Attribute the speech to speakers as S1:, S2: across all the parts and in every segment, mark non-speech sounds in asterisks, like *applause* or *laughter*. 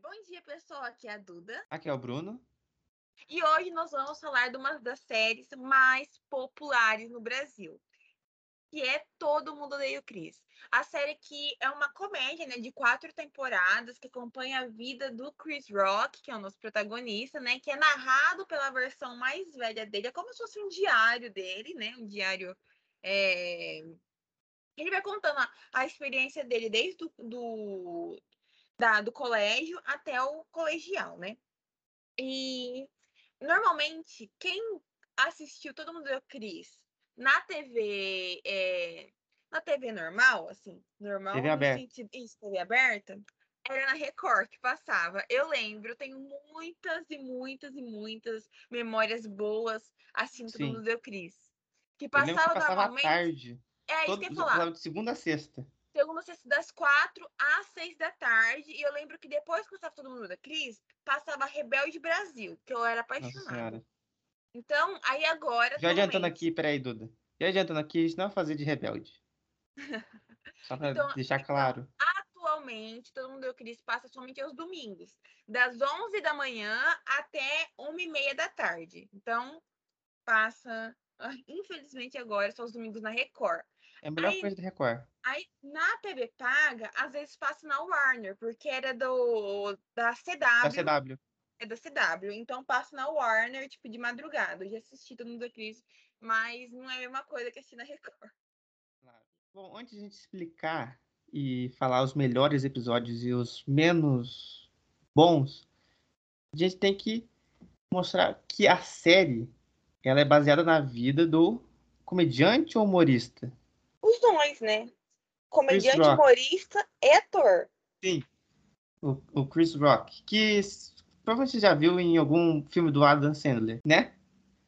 S1: Bom dia, pessoal. Aqui é a Duda.
S2: Aqui é o Bruno.
S1: E hoje nós vamos falar de uma das séries mais populares no Brasil, que é Todo Mundo Odeia o Chris. A série que é uma comédia né, de quatro temporadas que acompanha a vida do Chris Rock, que é o nosso protagonista, né? Que é narrado pela versão mais velha dele. É como se fosse um diário dele, né? Um diário. É... Ele vai contando a, a experiência dele desde do, do, da, do colégio até o colegial, né? E normalmente quem assistiu Todo Mundo Deu Cris na TV, é, na TV normal, assim, normal,
S2: TV aberta.
S1: Sentido, isso, TV aberta, era na Record que passava. Eu lembro, tenho muitas e muitas e muitas memórias boas assim Todo Mundo Deu Cris. Que passava,
S2: que passava
S1: normalmente.
S2: tarde.
S1: É,
S2: todo,
S1: isso que eu ia falar.
S2: De segunda a sexta
S1: segunda sexta das quatro às seis da tarde. E eu lembro que depois que eu estava todo mundo da Cris, passava Rebelde Brasil, que eu era apaixonada. Então, aí agora.
S2: Já adiantando aqui, peraí, Duda. Já adiantando aqui, isso não é fazer de rebelde. *laughs* Só pra então, deixar então, claro.
S1: Atualmente, todo mundo eu Cris passa somente aos domingos, das 11 da manhã até 1 e meia da tarde. Então, passa. *laughs* Infelizmente, agora são os domingos na Record.
S2: É a melhor aí, coisa da Record.
S1: Aí, na TV paga, às vezes passa na Warner, porque era do da CW.
S2: Da CW.
S1: É da CW. Então passa na Warner, tipo, de madrugada. Eu já assisti todo mundo crise, mas não é a mesma coisa que assistir na Record.
S2: Claro. Bom, antes de a gente explicar e falar os melhores episódios e os menos bons, a gente tem que mostrar que a série ela é baseada na vida do comediante ou humorista
S1: os dois, né? Comediante, humorista e ator.
S2: Sim. O, o Chris Rock, que provavelmente você já viu em algum filme do Adam Sandler, né?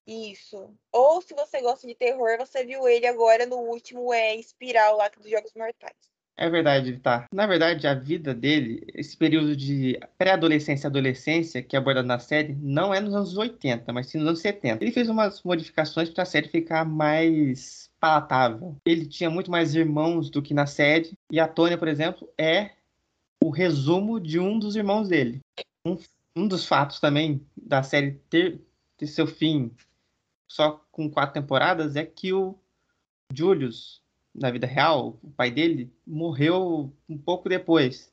S1: Isso. Ou se você gosta de terror, você viu ele agora no último é Espiral lá dos Jogos Mortais.
S2: É verdade, tá. Na verdade, a vida dele, esse período de pré-adolescência e adolescência que é abordado na série, não é nos anos 80, mas sim nos anos 70. Ele fez umas modificações para a série ficar mais palatável. Ele tinha muito mais irmãos do que na série, e a Tônia, por exemplo, é o resumo de um dos irmãos dele. Um, um dos fatos também da série ter, ter seu fim só com quatro temporadas é que o Julius, na vida real, o pai dele, morreu um pouco depois.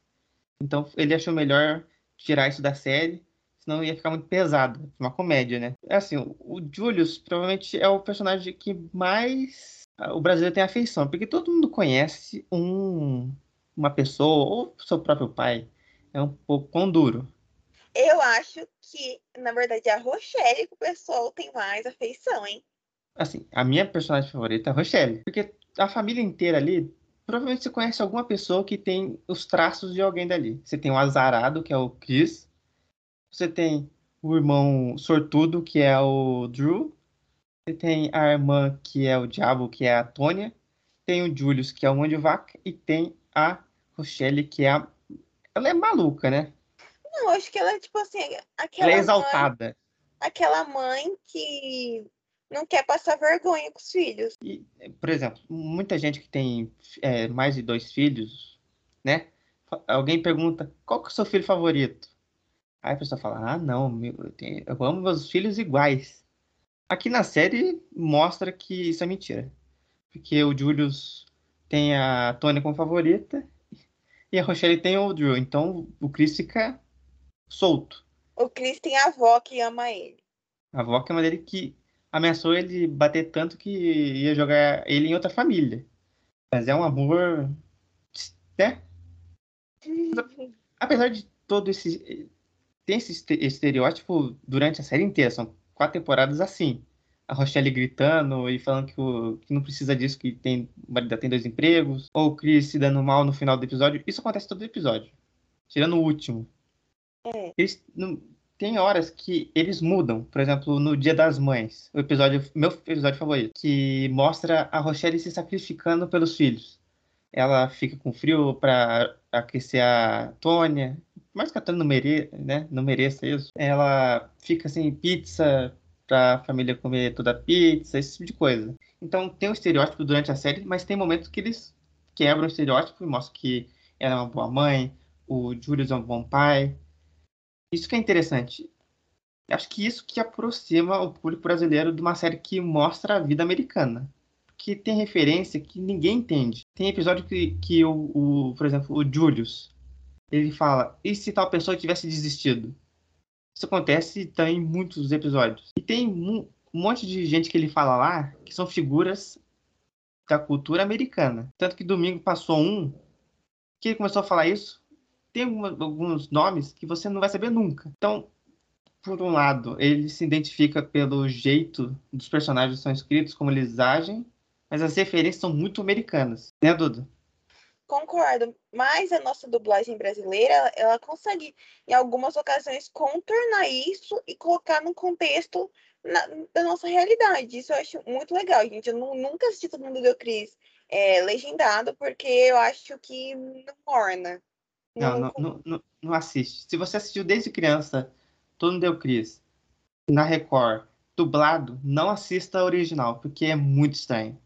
S2: Então ele achou melhor tirar isso da série, senão ia ficar muito pesado. Uma comédia, né? É assim, o Julius provavelmente é o personagem que mais o brasileiro tem afeição, porque todo mundo conhece um, uma pessoa, ou seu próprio pai, é um pouco pão duro.
S1: Eu acho que, na verdade, é a Rochelle que o pessoal tem mais afeição, hein?
S2: Assim, a minha personagem favorita é a Rochelle, porque a família inteira ali, provavelmente você conhece alguma pessoa que tem os traços de alguém dali. Você tem o azarado, que é o Chris, você tem o irmão sortudo, que é o Drew, você tem a irmã, que é o diabo, que é a Tônia. Tem o Julius, que é o mão de vaca. E tem a Rochelle, que é a... Ela é maluca, né?
S1: Não, acho que ela é tipo assim... Aquela
S2: ela é exaltada.
S1: Mãe, aquela mãe que não quer passar vergonha com os filhos.
S2: E, por exemplo, muita gente que tem é, mais de dois filhos, né? Alguém pergunta, qual que é o seu filho favorito? Aí a pessoa fala, ah, não, eu, tenho, eu amo meus filhos iguais. Aqui na série mostra que isso é mentira. Porque o Julius tem a Tony como favorita e a Rochelle tem o Drew. Então o Chris fica solto.
S1: O Chris tem a avó que ama ele.
S2: A avó que ama ele que ameaçou ele bater tanto que ia jogar ele em outra família. Mas é um amor. né? *laughs* Apesar de todo esse. Tem esse estereótipo durante a série inteira. São quatro temporadas assim. A Rochelle gritando e falando que, o, que não precisa disso, que tem, o marido tem dois empregos. Ou o Chris se dando mal no final do episódio. Isso acontece todo episódio. Tirando o último.
S1: É.
S2: Eles, não, tem horas que eles mudam. Por exemplo, no Dia das Mães. O episódio, meu episódio favorito. Que mostra a Rochelle se sacrificando pelos filhos. Ela fica com frio para aquecer a Tônia mais que a não, mere, né, não mereça isso, ela fica sem pizza pra família comer toda a pizza, esse tipo de coisa. Então tem um estereótipo durante a série, mas tem momentos que eles quebram o estereótipo e mostram que ela é uma boa mãe, o Julius é um bom pai. Isso que é interessante. Acho que isso que aproxima o público brasileiro de uma série que mostra a vida americana. Porque tem referência que ninguém entende. Tem episódio que, que o, o, por exemplo, o Julius, ele fala, e se tal pessoa tivesse desistido? Isso acontece também em muitos episódios. E tem um monte de gente que ele fala lá que são figuras da cultura americana. Tanto que domingo passou um que ele começou a falar isso. Tem alguns nomes que você não vai saber nunca. Então, por um lado, ele se identifica pelo jeito dos personagens que são escritos, como eles agem, mas as referências são muito americanas, né, Duda?
S1: Concordo, mas a nossa dublagem brasileira, ela consegue, em algumas ocasiões, contornar isso e colocar num contexto na, da nossa realidade. Isso eu acho muito legal, gente. Eu não, nunca assisti Todo Mundo Deu Cris é, legendado, porque eu acho que não orna.
S2: Não, não, não, não, não assiste. Se você assistiu desde criança Todo Mundo Deu Cris na Record, dublado, não assista a original, porque é muito estranho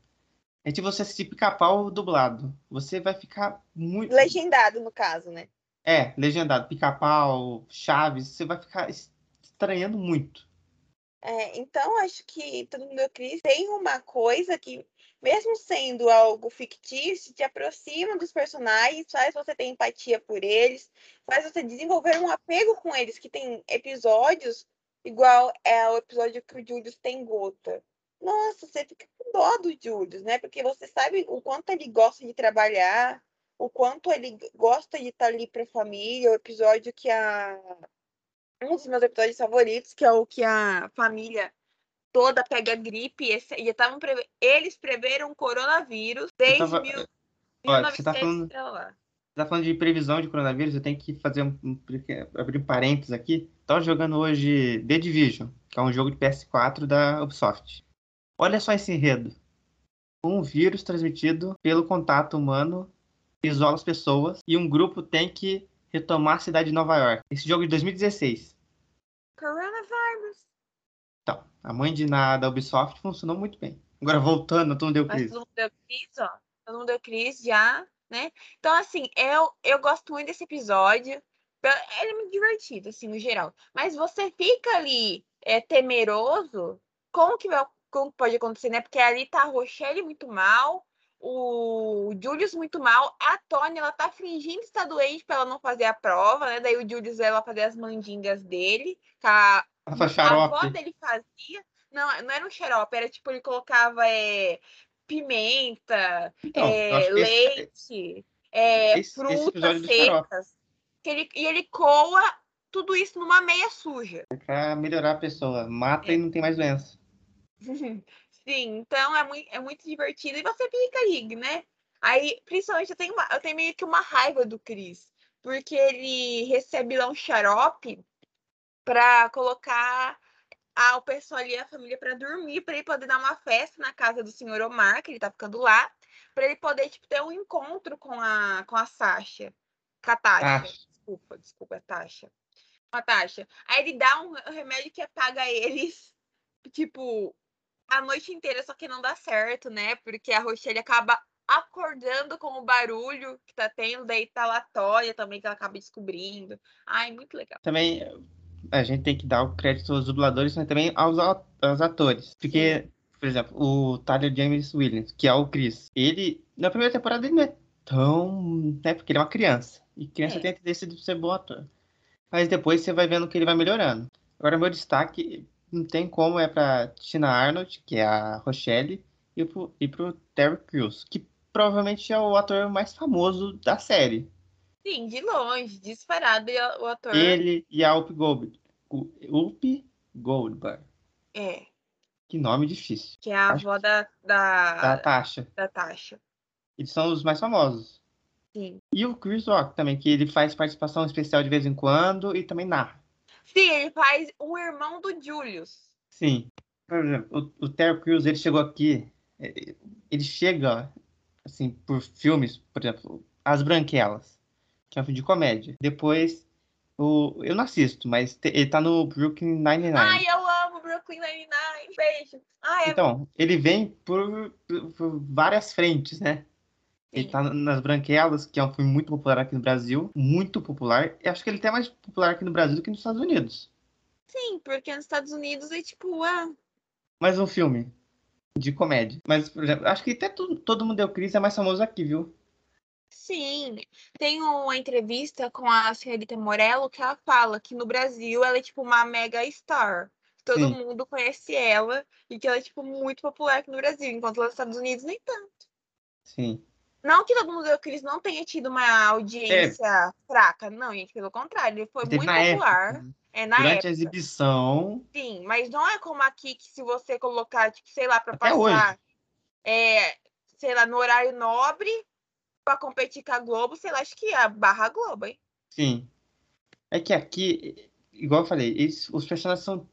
S2: é de você assistir pica-pau dublado. Você vai ficar muito.
S1: Legendado, no caso, né?
S2: É, legendado. Pica-pau, Chaves, você vai ficar estranhando muito.
S1: É, então, acho que Todo Mundo Cris tem uma coisa que, mesmo sendo algo fictício, te aproxima dos personagens, faz você ter empatia por eles, faz você desenvolver um apego com eles, que tem episódios, igual é o episódio que o Julius tem gota nossa, você fica com dó do Julius, né? Porque você sabe o quanto ele gosta de trabalhar, o quanto ele gosta de estar ali para a família. O episódio que a. Um dos meus episódios favoritos, que é o que a família toda pega gripe. E preve... Eles preveram coronavírus desde tava... mil...
S2: Olha, Você tá falando... tá falando de previsão de coronavírus, eu tenho que fazer um, abrir um parênteses aqui. Tava jogando hoje The Division, que é um jogo de PS4 da Ubisoft. Olha só esse enredo. Um vírus transmitido pelo contato humano isola as pessoas e um grupo tem que retomar a cidade de Nova York. Esse jogo é de 2016.
S1: Coronavirus.
S2: Então, a mãe de nada da Ubisoft funcionou muito bem. Agora voltando, todo mundo deu crise.
S1: Mas todo mundo deu crise, ó. Todo mundo deu crise já, né? Então, assim, eu, eu gosto muito desse episódio. Ele é muito divertido, assim, no geral. Mas você fica ali é, temeroso com o que vai como pode acontecer, né? Porque ali tá a Rochelle muito mal, o Julius muito mal, a Tony ela tá fingindo estar doente para ela não fazer a prova, né? Daí o Julius ela fazer as mandingas dele, a, a avó dele fazia. Não, não era um xarope, era tipo, ele colocava é, pimenta, então, é, leite, esse, é, esse, frutas esse secas. Que ele, e ele coa tudo isso numa meia suja.
S2: É pra melhorar a pessoa. Mata é. e não tem mais doença.
S1: Sim, então é muito, é muito divertido. E você fica aí, né? Aí, principalmente, eu tenho, uma, eu tenho meio que uma raiva do Cris, porque ele recebe lá um xarope para colocar a, o pessoal ali, a família, para dormir, para ele poder dar uma festa na casa do senhor Omar, que ele tá ficando lá, para ele poder tipo, ter um encontro com a, com a Sasha. Com a Tasha. Ah. Desculpa, desculpa, a Tasha. Com a Tasha. Aí ele dá um remédio que apaga eles, *laughs* tipo, a noite inteira, só que não dá certo, né? Porque a Rochelle acaba acordando com o barulho que tá tendo, daí tá lá Toya também, que ela acaba descobrindo. Ai, muito legal.
S2: Também a gente tem que dar o crédito aos dubladores, mas também aos, aos atores. Porque, Sim. por exemplo, o Tyler James Williams, que é o Chris, ele, na primeira temporada, ele não é tão. né? Porque ele é uma criança. E criança é. tem a tendência de ser bom ator. Mas depois você vai vendo que ele vai melhorando. Agora, meu destaque não tem como é pra Tina Arnold, que é a Rochelle, e pro, e pro Terry Crews, que provavelmente é o ator mais famoso da série.
S1: Sim, de longe, disparado é o ator.
S2: Ele e a Up Goldberg. Up Goldberg.
S1: É.
S2: Que nome difícil.
S1: Que é a Acho avó da, da.
S2: Da Tasha.
S1: Da Tasha.
S2: Eles são os mais famosos.
S1: Sim.
S2: E o Chris Rock também, que ele faz participação especial de vez em quando e também narra.
S1: Sim, ele faz o irmão do Julius.
S2: Sim. Por exemplo, o, o Terry Crews, ele chegou aqui, é, ele chega, assim, por filmes, por exemplo, As Branquelas, que é um filme de comédia. Depois, o, eu não assisto, mas te, ele tá no Brooklyn Nine-Nine.
S1: Ai, eu amo Brooklyn Nine-Nine, beijo. Ai,
S2: então, é... ele vem por, por, por várias frentes, né? Ele tá nas Branquelas, que é um filme muito popular aqui no Brasil. Muito popular. Eu acho que ele é até mais popular aqui no Brasil do que nos Estados Unidos.
S1: Sim, porque nos Estados Unidos é tipo, ah,
S2: Mais um filme de comédia. Mas, por exemplo, acho que até tu- Todo Mundo Deu Cris é mais famoso aqui, viu?
S1: sim. Tem uma entrevista com a senhorita Morello que ela fala que no Brasil ela é tipo uma mega star. Todo
S2: Sim.
S1: mundo conhece ela e que ela é tipo muito popular aqui no Brasil, enquanto lá nos Estados Unidos nem tanto.
S2: Sim.
S1: Não que todo mundo deu Cris não tenha tido uma audiência fraca, não, gente, pelo contrário, ele foi
S2: Teve
S1: muito popular.
S2: época. né?
S1: É na
S2: Durante
S1: época.
S2: a exibição.
S1: Sim, mas não é como aqui que se você colocar, tipo, sei lá, para passar, é, sei lá, no horário nobre, para competir com a Globo, sei lá, acho que é a barra Globo, hein?
S2: Sim. É que aqui, igual eu falei, eles- os personagens são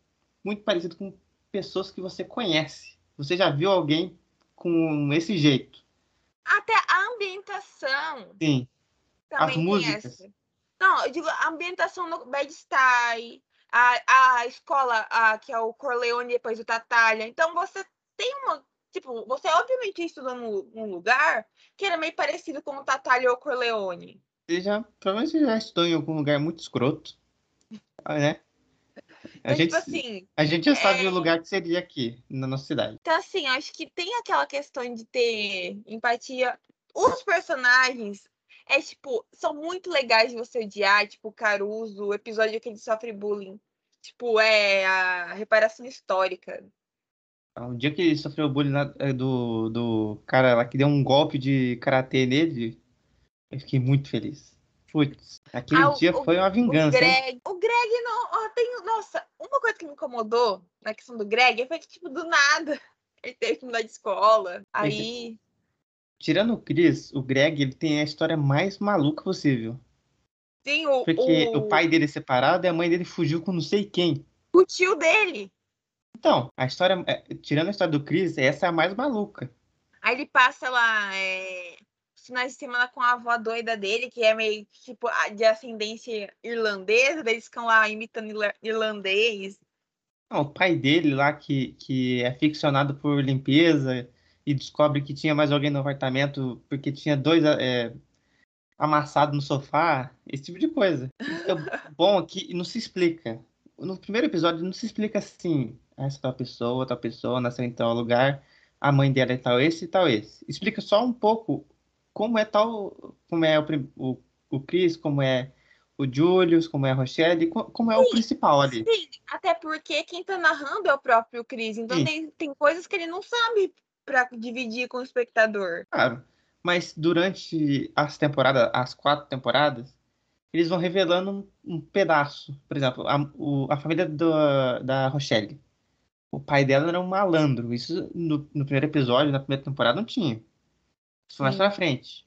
S2: muito parecidos com pessoas que você conhece. Você já viu alguém com esse jeito?
S1: Até a ambientação
S2: Sim.
S1: também
S2: As músicas.
S1: essa. Não, eu digo, a ambientação no Bad Style, a, a escola a, que é o Corleone depois do Tatalha. Então você tem uma. Tipo, você obviamente estudou num, num lugar que era meio parecido com o Tatalha ou o Corleone.
S2: Você já, provavelmente você já estudou em algum lugar muito escroto. Ah, *laughs* Né? A
S1: Então,
S2: gente,
S1: tipo assim,
S2: a gente já sabe
S1: é-
S2: o lugar que seria aqui, na nossa cidade.
S1: Então, assim, eu acho que tem aquela questão de ter empatia. Os personagens, é tipo, são muito legais de você odiar, tipo, o Caruso, o episódio que ele sofre bullying. Tipo, é a reparação histórica.
S2: O dia que ele sofreu bullying é, do, do cara lá que deu um golpe de karatê nele, eu fiquei muito feliz. Putz, aquele
S1: Ah, o-
S2: dia
S1: o-
S2: foi uma
S1: O
S2: vingança, hein?
S1: Greg. Greg não. ó, tem, nossa, uma coisa que me incomodou na questão do Greg foi que, tipo, do nada, *laughs* ele teve que mudar de escola. Aí.
S2: Tirando o Chris, o Greg, ele tem a história mais maluca possível.
S1: Tem o,
S2: Porque
S1: o,
S2: o pai dele é separado e a mãe dele fugiu com não sei quem.
S1: o tio dele.
S2: Então, a história, é, tirando a história do Chris, essa é a mais maluca.
S1: Aí ele passa lá é, finais de semana com a avó doida dele, que é meio tipo de ascendência irlandesa, eles ficam lá imitando irla- irlandês.
S2: Não, o pai dele lá, que, que é ficcionado por limpeza e descobre que tinha mais alguém no apartamento porque tinha dois é, amassados no sofá, esse tipo de coisa. O *laughs* bom aqui não se explica. No primeiro episódio não se explica assim, "Ah, essa tal pessoa, tal pessoa, nasceu em tal lugar, a mãe dela é tal esse e tal esse. Explica só um pouco como é tal, como é o, o, o Chris, como é o Julius, como é a Rochelle, co- como é o principal ali.
S1: Sim, até porque quem tá narrando é o próprio Chris, então
S2: Sim.
S1: tem, tem coisas que ele não sabe pra dividir com o espectador.
S2: Claro, mas durante as temporadas, as quatro temporadas, eles vão revelando um, um pedaço. Por exemplo, a, o- a família do- da Rochelle. O pai dela era um malandro. Isso no, no primeiro episódio, na primeira temporada, não tinha. Isso foi mais
S1: Sim.
S2: pra frente.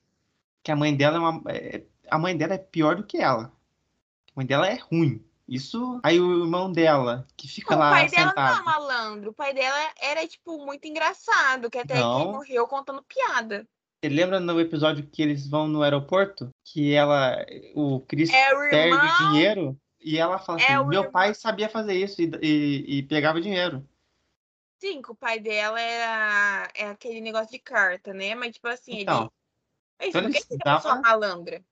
S2: Que a mãe dela é uma. é- a mãe dela é pior do que ela. A mãe dela é ruim. Isso. Aí o irmão dela, que fica
S1: o
S2: lá
S1: pai dela não é
S2: sentado.
S1: malandro, o pai dela era, tipo, muito engraçado, que até
S2: Não.
S1: ele morreu contando piada.
S2: Você lembra no episódio que eles vão no aeroporto? Que ela. O Chris
S1: É o
S2: perde
S1: irmão,
S2: dinheiro e ela fala
S1: É
S2: assim:
S1: o
S2: meu
S1: irmão.
S2: pai sabia fazer isso e, e- e pegava dinheiro.
S1: Sim, que o pai dela era é aquele negócio de carta, né? Mas, tipo assim,
S2: Então,
S1: ele. Isso
S2: então
S1: não
S2: ele
S1: quer dizer que a pessoa é malandra.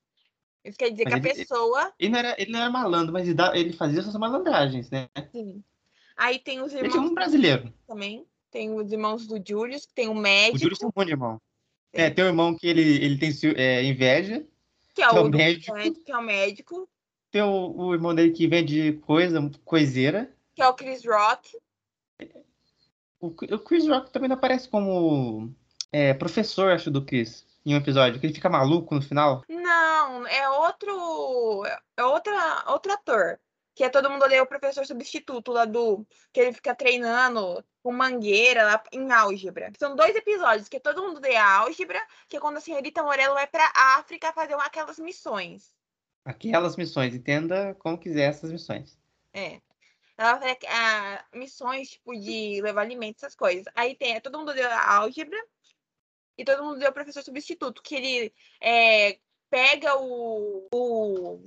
S1: Isso quer dizer que a
S2: ele-
S1: pessoa.
S2: ele não era, ele não era malandro, mas ele, ele fazia essas malandragens, né?
S1: Sim. Aí tem os
S2: Ele
S1: irmãos
S2: tinha um brasileiro.
S1: também. Tem os irmãos do Julius, que tem o
S2: O
S1: médico,
S2: Júlio tem um monte de irmão. É, tem um irmão que ele, ele tem é, inveja.
S1: que é
S2: que é
S1: o,
S2: o
S1: do-
S2: médico.
S1: que é o médico,
S2: Tem o, o irmão dele que vende coisa, coiseira.
S1: que é o Chris Rock.
S2: O, o Chris Rock também não aparece como é, professor, acho, do Chris, em um episódio, que ele fica maluco no final.
S1: Não, é outro. É outra, outro ator. Que é todo mundo odeia o professor substituto lá do. Que ele fica treinando com mangueira lá em álgebra. São dois episódios, que é todo mundo odeia álgebra, que é quando a senhorita Morello vai pra África fazer uma, aquelas missões.
S2: Aquelas missões, entenda como quiser essas missões.
S1: É. Ela faz ah, missões, tipo, de levar alimentos, essas coisas. Aí tem, é, todo mundo odeia álgebra e todo mundo o professor substituto, que ele é, pega o, o.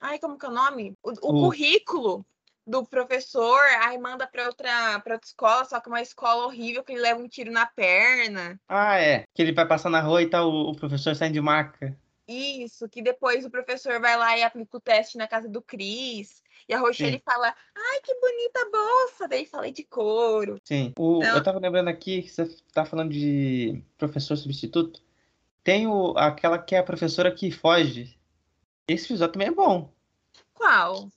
S1: Ai, como que é o nome? O, o
S2: O-
S1: currículo do professor, aí manda pra outra, pra outra escola, só que uma escola horrível que ele leva um tiro na perna.
S2: Ah, é. Que ele vai passar na rua e tá o, o professor saindo de maca.
S1: Isso, que depois o professor vai lá e aplica o teste na casa do Cris. E a Rochelle
S2: Sim.
S1: fala, ai, que bonita bolsa. Daí falei de couro.
S2: Sim. O,
S1: Não.
S2: eu tava lembrando aqui que você tá falando de professor substituto. Tem o, aquela que é a professora que foge. Esse episódio também é bom.
S1: Qual?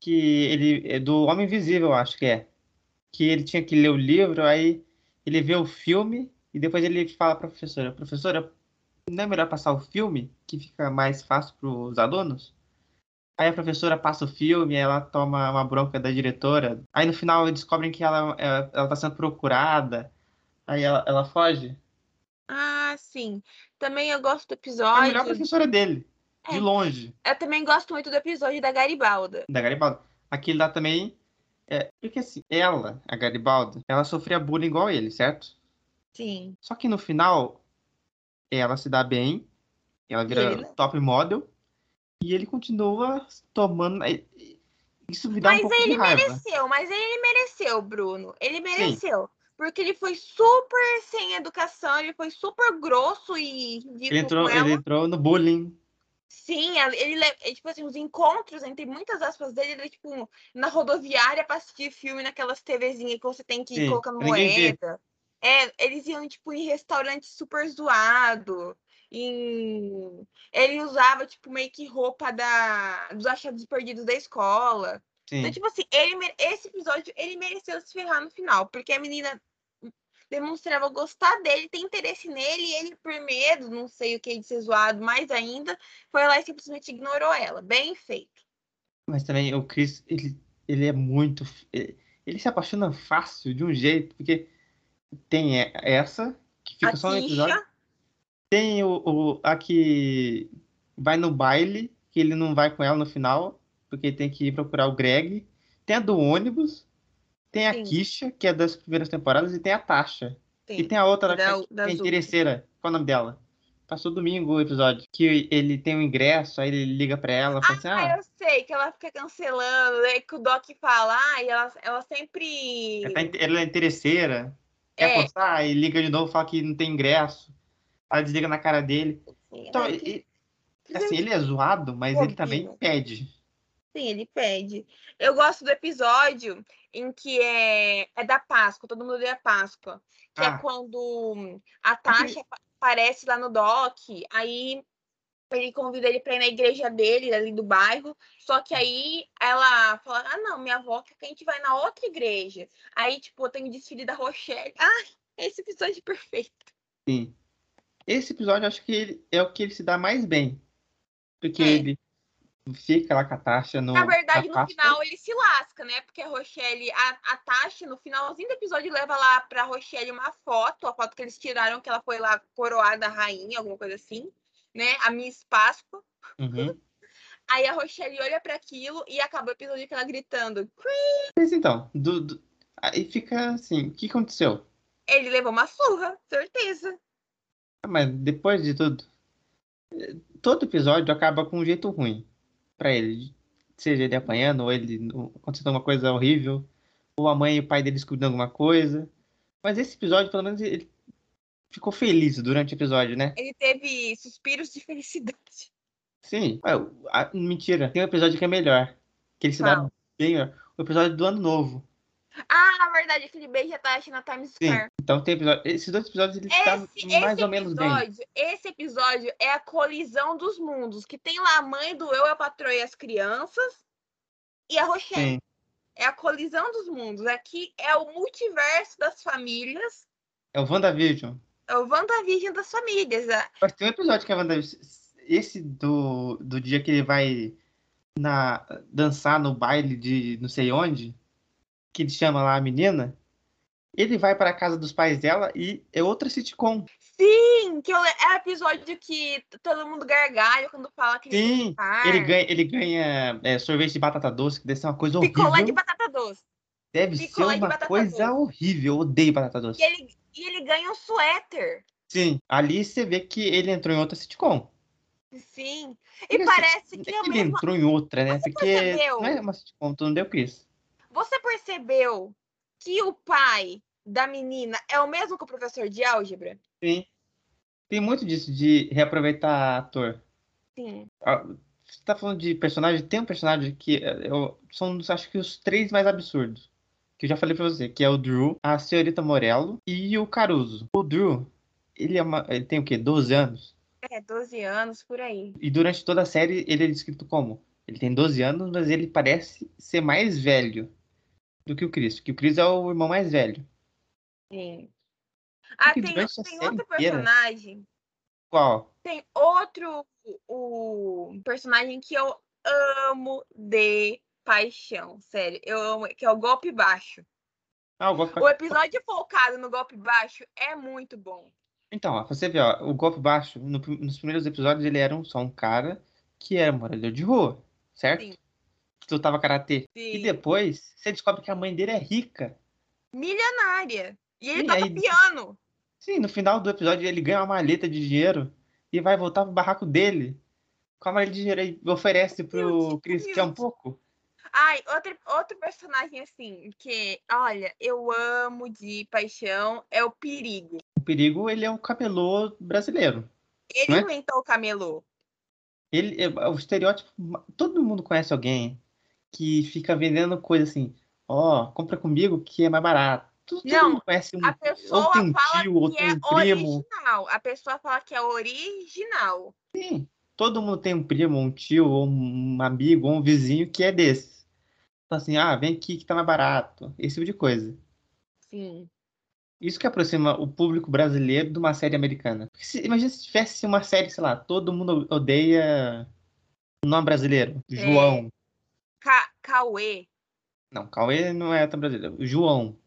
S2: Que ele é do Homem Invisível, acho que é. Que ele tinha que ler o livro, aí ele vê o filme e depois ele fala pra professora, professora, não é melhor passar o filme, que fica mais fácil pros alunos? Aí a professora passa o filme, ela toma uma bronca da diretora. Aí no final descobrem que ela, ela, ela tá sendo procurada. Aí ela, ela foge.
S1: Ah, sim. Também eu gosto do
S2: É a melhor
S1: episódio.
S2: professora dele. De
S1: É.
S2: longe.
S1: Eu também gosto muito do episódio da Garibalda.
S2: Da Garibaldi. Aquele lá também. É, porque assim, ela, a Garibaldi, ela sofria bullying igual ele, certo?
S1: Sim.
S2: Só que no final, ela se dá bem, ela vira
S1: ele não.
S2: top model, e ele continua tomando. Isso me dá um
S1: Mas
S2: pouco de
S1: ele
S2: raiva.
S1: mereceu, mas ele mereceu, Bruno. Ele mereceu. Porque ele foi super sem educação, ele foi super grosso e
S2: Ele entrou, ele entrou no bullying.
S1: Sim, ele, le- é, tipo assim, os encontros, entre muitas aspas dele, ele, tipo, na rodoviária pra assistir filme naquelas TVzinhas que você tem que ir
S2: Sim,
S1: colocando moeda. É, eles iam, tipo, em restaurante super zoado. Em... Ele usava, tipo, meio que roupa da... dos achados perdidos da escola.
S2: Sim.
S1: Então, tipo assim, ele, esse episódio, ele mereceu se ferrar no final, porque a menina demonstrava gostar dele, ter interesse nele, e ele, por medo, não sei o que, de ser zoado mais ainda, foi lá e simplesmente ignorou ela. Bem feito.
S2: Mas também o Chris, ele, ele é muito. Ele, ele se apaixona fácil de um jeito, porque tem essa, que fica
S1: a
S2: só no episódio. Tem o, o, a que vai no baile, que ele não vai com ela no final, porque tem que ir procurar o Greg. Tem a do ônibus. Tem a
S1: Sim.
S2: Kisha, que é das primeiras temporadas, e tem a Tasha. E
S1: tem.
S2: tem a outra,
S1: Da-
S2: que, é- que é interesseira. Qual é o nome dela? Passou domingo o episódio. Que ele tem um ingresso, aí ele liga pra ela, fala assim,
S1: Ah,
S2: ah,
S1: eu sei que ela fica cancelando, aí que o Doc fala, ah, e ela, ela sempre.
S2: ela inte- ela é interesseira, quer
S1: É.
S2: postar, e liga de novo, fala que não tem ingresso. Ela desliga na cara dele. Então,
S1: Ela-
S2: e- e- assim, ele é zoado, mas ele também pede.
S1: Sim, ele pede. Eu gosto do episódio em que é, é da Páscoa, todo mundo odeia Páscoa. Que
S2: Ah.
S1: é quando a Tasha apa- aparece lá no doc, aí ele convida ele pra ir na igreja dele, ali do bairro. Só que aí ela fala: Ah, não, minha avó quer que a gente vai na outra igreja. Aí, tipo, tem o desfile da Rochelle. *laughs* Ah, esse episódio é perfeito.
S2: Sim. Esse episódio acho que ele- é o que ele se dá mais bem. Porque
S1: É.
S2: ele fica lá com a Tasha no.
S1: Na verdade, no final ele se lasca, né? Porque a Rochelle, a, a Tasha, no finalzinho do episódio, leva lá pra Rochelle uma foto, a foto que eles tiraram, que ela foi lá coroada rainha, alguma coisa assim, né? A Miss Páscoa.
S2: Uhum.
S1: Aí a Rochelle olha pra aquilo e acaba o episódio com ela gritando.
S2: Mas então, do, do- aí fica assim, o que aconteceu?
S1: Ele levou uma surra, certeza.
S2: Mas depois de tudo, todo episódio acaba com um jeito ruim pra ele. Seja ele apanhando, ou ele acontecendo alguma coisa horrível, ou a mãe e o pai dele descobrindo alguma coisa. Mas esse episódio, pelo menos, ele ficou feliz durante o episódio, né?
S1: Ele teve suspiros de felicidade.
S2: Sim. Ah, mentira, tem um episódio que é melhor. Que ele se dá
S1: Qual?
S2: bem melhor. O episódio do ano novo.
S1: Ah, na verdade, aquele beijo a Tasha na Times
S2: Sim.
S1: Square.
S2: Então tem episódio. Esses dois episódios eles
S1: Esse,
S2: mais
S1: esse
S2: ou menos bem.
S1: esse episódio é a colisão dos mundos, que tem lá a mãe do Eu, a Patroa e as Crianças e a Rochelle.
S2: Sim.
S1: É a colisão dos mundos. Aqui é o multiverso das famílias,
S2: É o WandaVision.
S1: É o WandaVision das famílias. é-
S2: Mas tem um episódio que é WandaVision. Esse do, do dia que ele vai na, dançar no baile de não sei onde, que ele chama lá a menina. Ele vai para a casa dos pais dela e é outra sitcom.
S1: Sim, que é o episódio que todo mundo gargalha quando fala que
S2: Sim,
S1: par.
S2: ele ganha, ele ganha é, sorvete de batata doce, que deve ser uma coisa horrível.
S1: picolé de batata doce.
S2: Deve ser
S1: picolé de
S2: uma coisa
S1: doce.
S2: horrível. Eu odeio batata doce.
S1: E ele, e ele ganha um suéter.
S2: Sim, ali você vê que ele entrou em outra sitcom.
S1: Sim. E
S2: assim,
S1: parece que
S2: é
S1: é
S2: que ele
S1: mesmo
S2: entrou em outra, né?
S1: Você
S2: Porque
S1: percebeu?
S2: não é uma sitcom, tu não deu Chris.
S1: Você percebeu que o pai da menina é o mesmo que o professor de álgebra?
S2: Sim. Tem muito disso de reaproveitar ator.
S1: Sim.
S2: Você tá falando de personagem? Tem um personagem que eu, são, acho que, os três mais absurdos. Que eu já falei pra você, que é o Drew, a senhorita Morello e o Caruso. O Drew, ele, é uma- ele tem o quê? 12 anos?
S1: É, 12 anos por aí.
S2: E durante toda a série ele é descrito como? Ele tem 12 anos, mas ele parece ser mais velho do que o Chris. Que o Chris é o irmão mais velho.
S1: Sim. Ah, tem, tem outro
S2: inteira-
S1: personagem.
S2: Qual?
S1: Tem outro o personagem que eu amo de paixão, sério. Eu amo, que é o golpe baixo.
S2: Ah, o golpe...
S1: O episódio focado no golpe baixo é muito bom.
S2: Então, ó, você vê, ó, o golpe baixo, no nos primeiros episódios ele era um, só um cara que era morador de rua, certo?
S1: Sim.
S2: Que lutava karatê. E
S1: Sim.
S2: depois você descobre que a mãe dele é rica.
S1: Milionária. E ele
S2: Sim,
S1: toca
S2: aí-
S1: piano.
S2: Sim, no final do episódio ele ganha uma maleta de dinheiro e vai voltar pro barraco dele. Com a maleta de dinheiro e oferece pro
S1: Humilde,
S2: Chris, que é um pouco.
S1: Ai, outro, outro personagem assim, que, olha, eu amo de paixão, é o Perigo.
S2: O perigo, ele é o camelô brasileiro.
S1: Ele
S2: é?
S1: inventou o camelô.
S2: Ele, é o estereótipo, todo mundo conhece alguém que fica vendendo coisa assim, ó, compra comigo que é mais barato. Todo,
S1: Não,
S2: mundo conhece um,
S1: A pessoa
S2: ou tem
S1: fala
S2: tio, ou
S1: que
S2: tem
S1: é
S2: primo.
S1: original. A pessoa fala que é original.
S2: Sim, todo mundo tem um primo, um tio, ou um amigo, ou um vizinho que é desses. Fala assim, ah, vem aqui que tá mais barato. Esse tipo de coisa.
S1: Sim.
S2: Isso que aproxima o público brasileiro de uma série americana. Se- imagina se tivesse uma série, sei lá, todo mundo odeia o nome brasileiro.
S1: É.
S2: João.
S1: Ca Cauê.
S2: Não, Cauê não é tão brasileiro. João.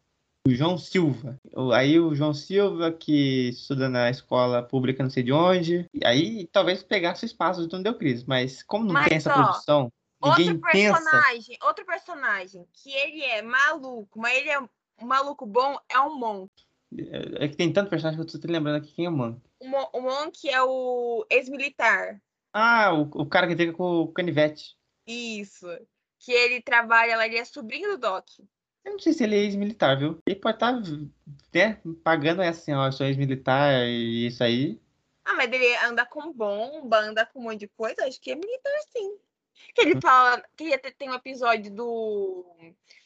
S2: O João Silva. Aí o João Silva, que estuda na escola pública não sei de onde. E aí talvez pegasse o espaço do Não Cris. Mas como não
S1: Mas,
S2: tem essa
S1: ó,
S2: produção, ninguém
S1: Outro
S2: pensa.
S1: personagem, outro personagem que ele é maluco, mas ele é um maluco bom, é o Mon.
S2: É que tem tanto personagem que eu tô lembrando aqui quem é o mano.
S1: O Mon, o Mon que é o ex-militar.
S2: Ah, o, o cara que fica com o canivete.
S1: Isso. Que ele trabalha lá, ele é sobrinho do Doc.
S2: Eu não sei se ele é ex-militar, viu? Ele pode estar, né, pagando essa assim, ó, eu sou ex-militar e isso aí.
S1: Ah, mas ele anda com bomba, anda com um monte de coisa, acho que é militar sim. Que ele fala, que tem um episódio do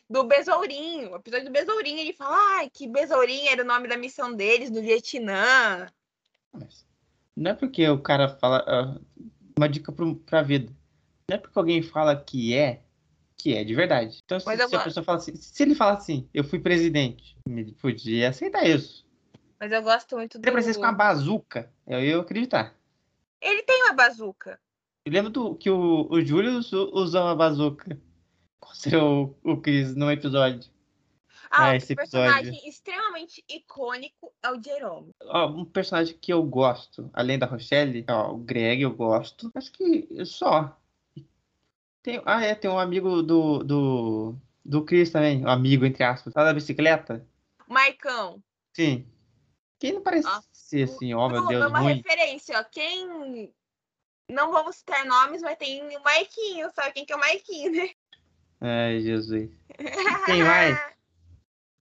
S1: do Besourinho, o episódio do Besourinho, ele fala, ai, que Besourinho era o nome da missão deles no Vietnã.
S2: Mas não é porque o cara fala. ah, uma dica pro, pra vida. Não é porque alguém fala que é, que é de verdade. Então, se, se a pessoa fala assim, se ele fala assim, eu fui presidente, me podia aceitar isso.
S1: Mas eu gosto muito do.
S2: ele aparecesse com uma bazuca, eu ia acreditar.
S1: Ele tem uma bazuca.
S2: Eu lembro do, que o, o Júlio usou uma bazuca *laughs* contra o, o Chris num episódio.
S1: Ah,
S2: É,
S1: outro
S2: esse
S1: personagem extremamente icônico é o Jerome.
S2: Ó, um personagem que eu gosto, além da Rochelle, ó, o Greg eu gosto. Acho que só. Tem, ah, é, tem um amigo do, do, do Chris também, um amigo, entre aspas, lá da bicicleta.
S1: Maicão.
S2: Sim. Quem não parece ser assim, ó, meu
S1: Não,
S2: Deus,
S1: é uma
S2: ruim.
S1: referência, ó. Quem. Não vamos citar nomes, mas tem o Maiquinho, sabe quem que é o Maiquinho, né?
S2: Ai, Jesus. *laughs* Quem mais?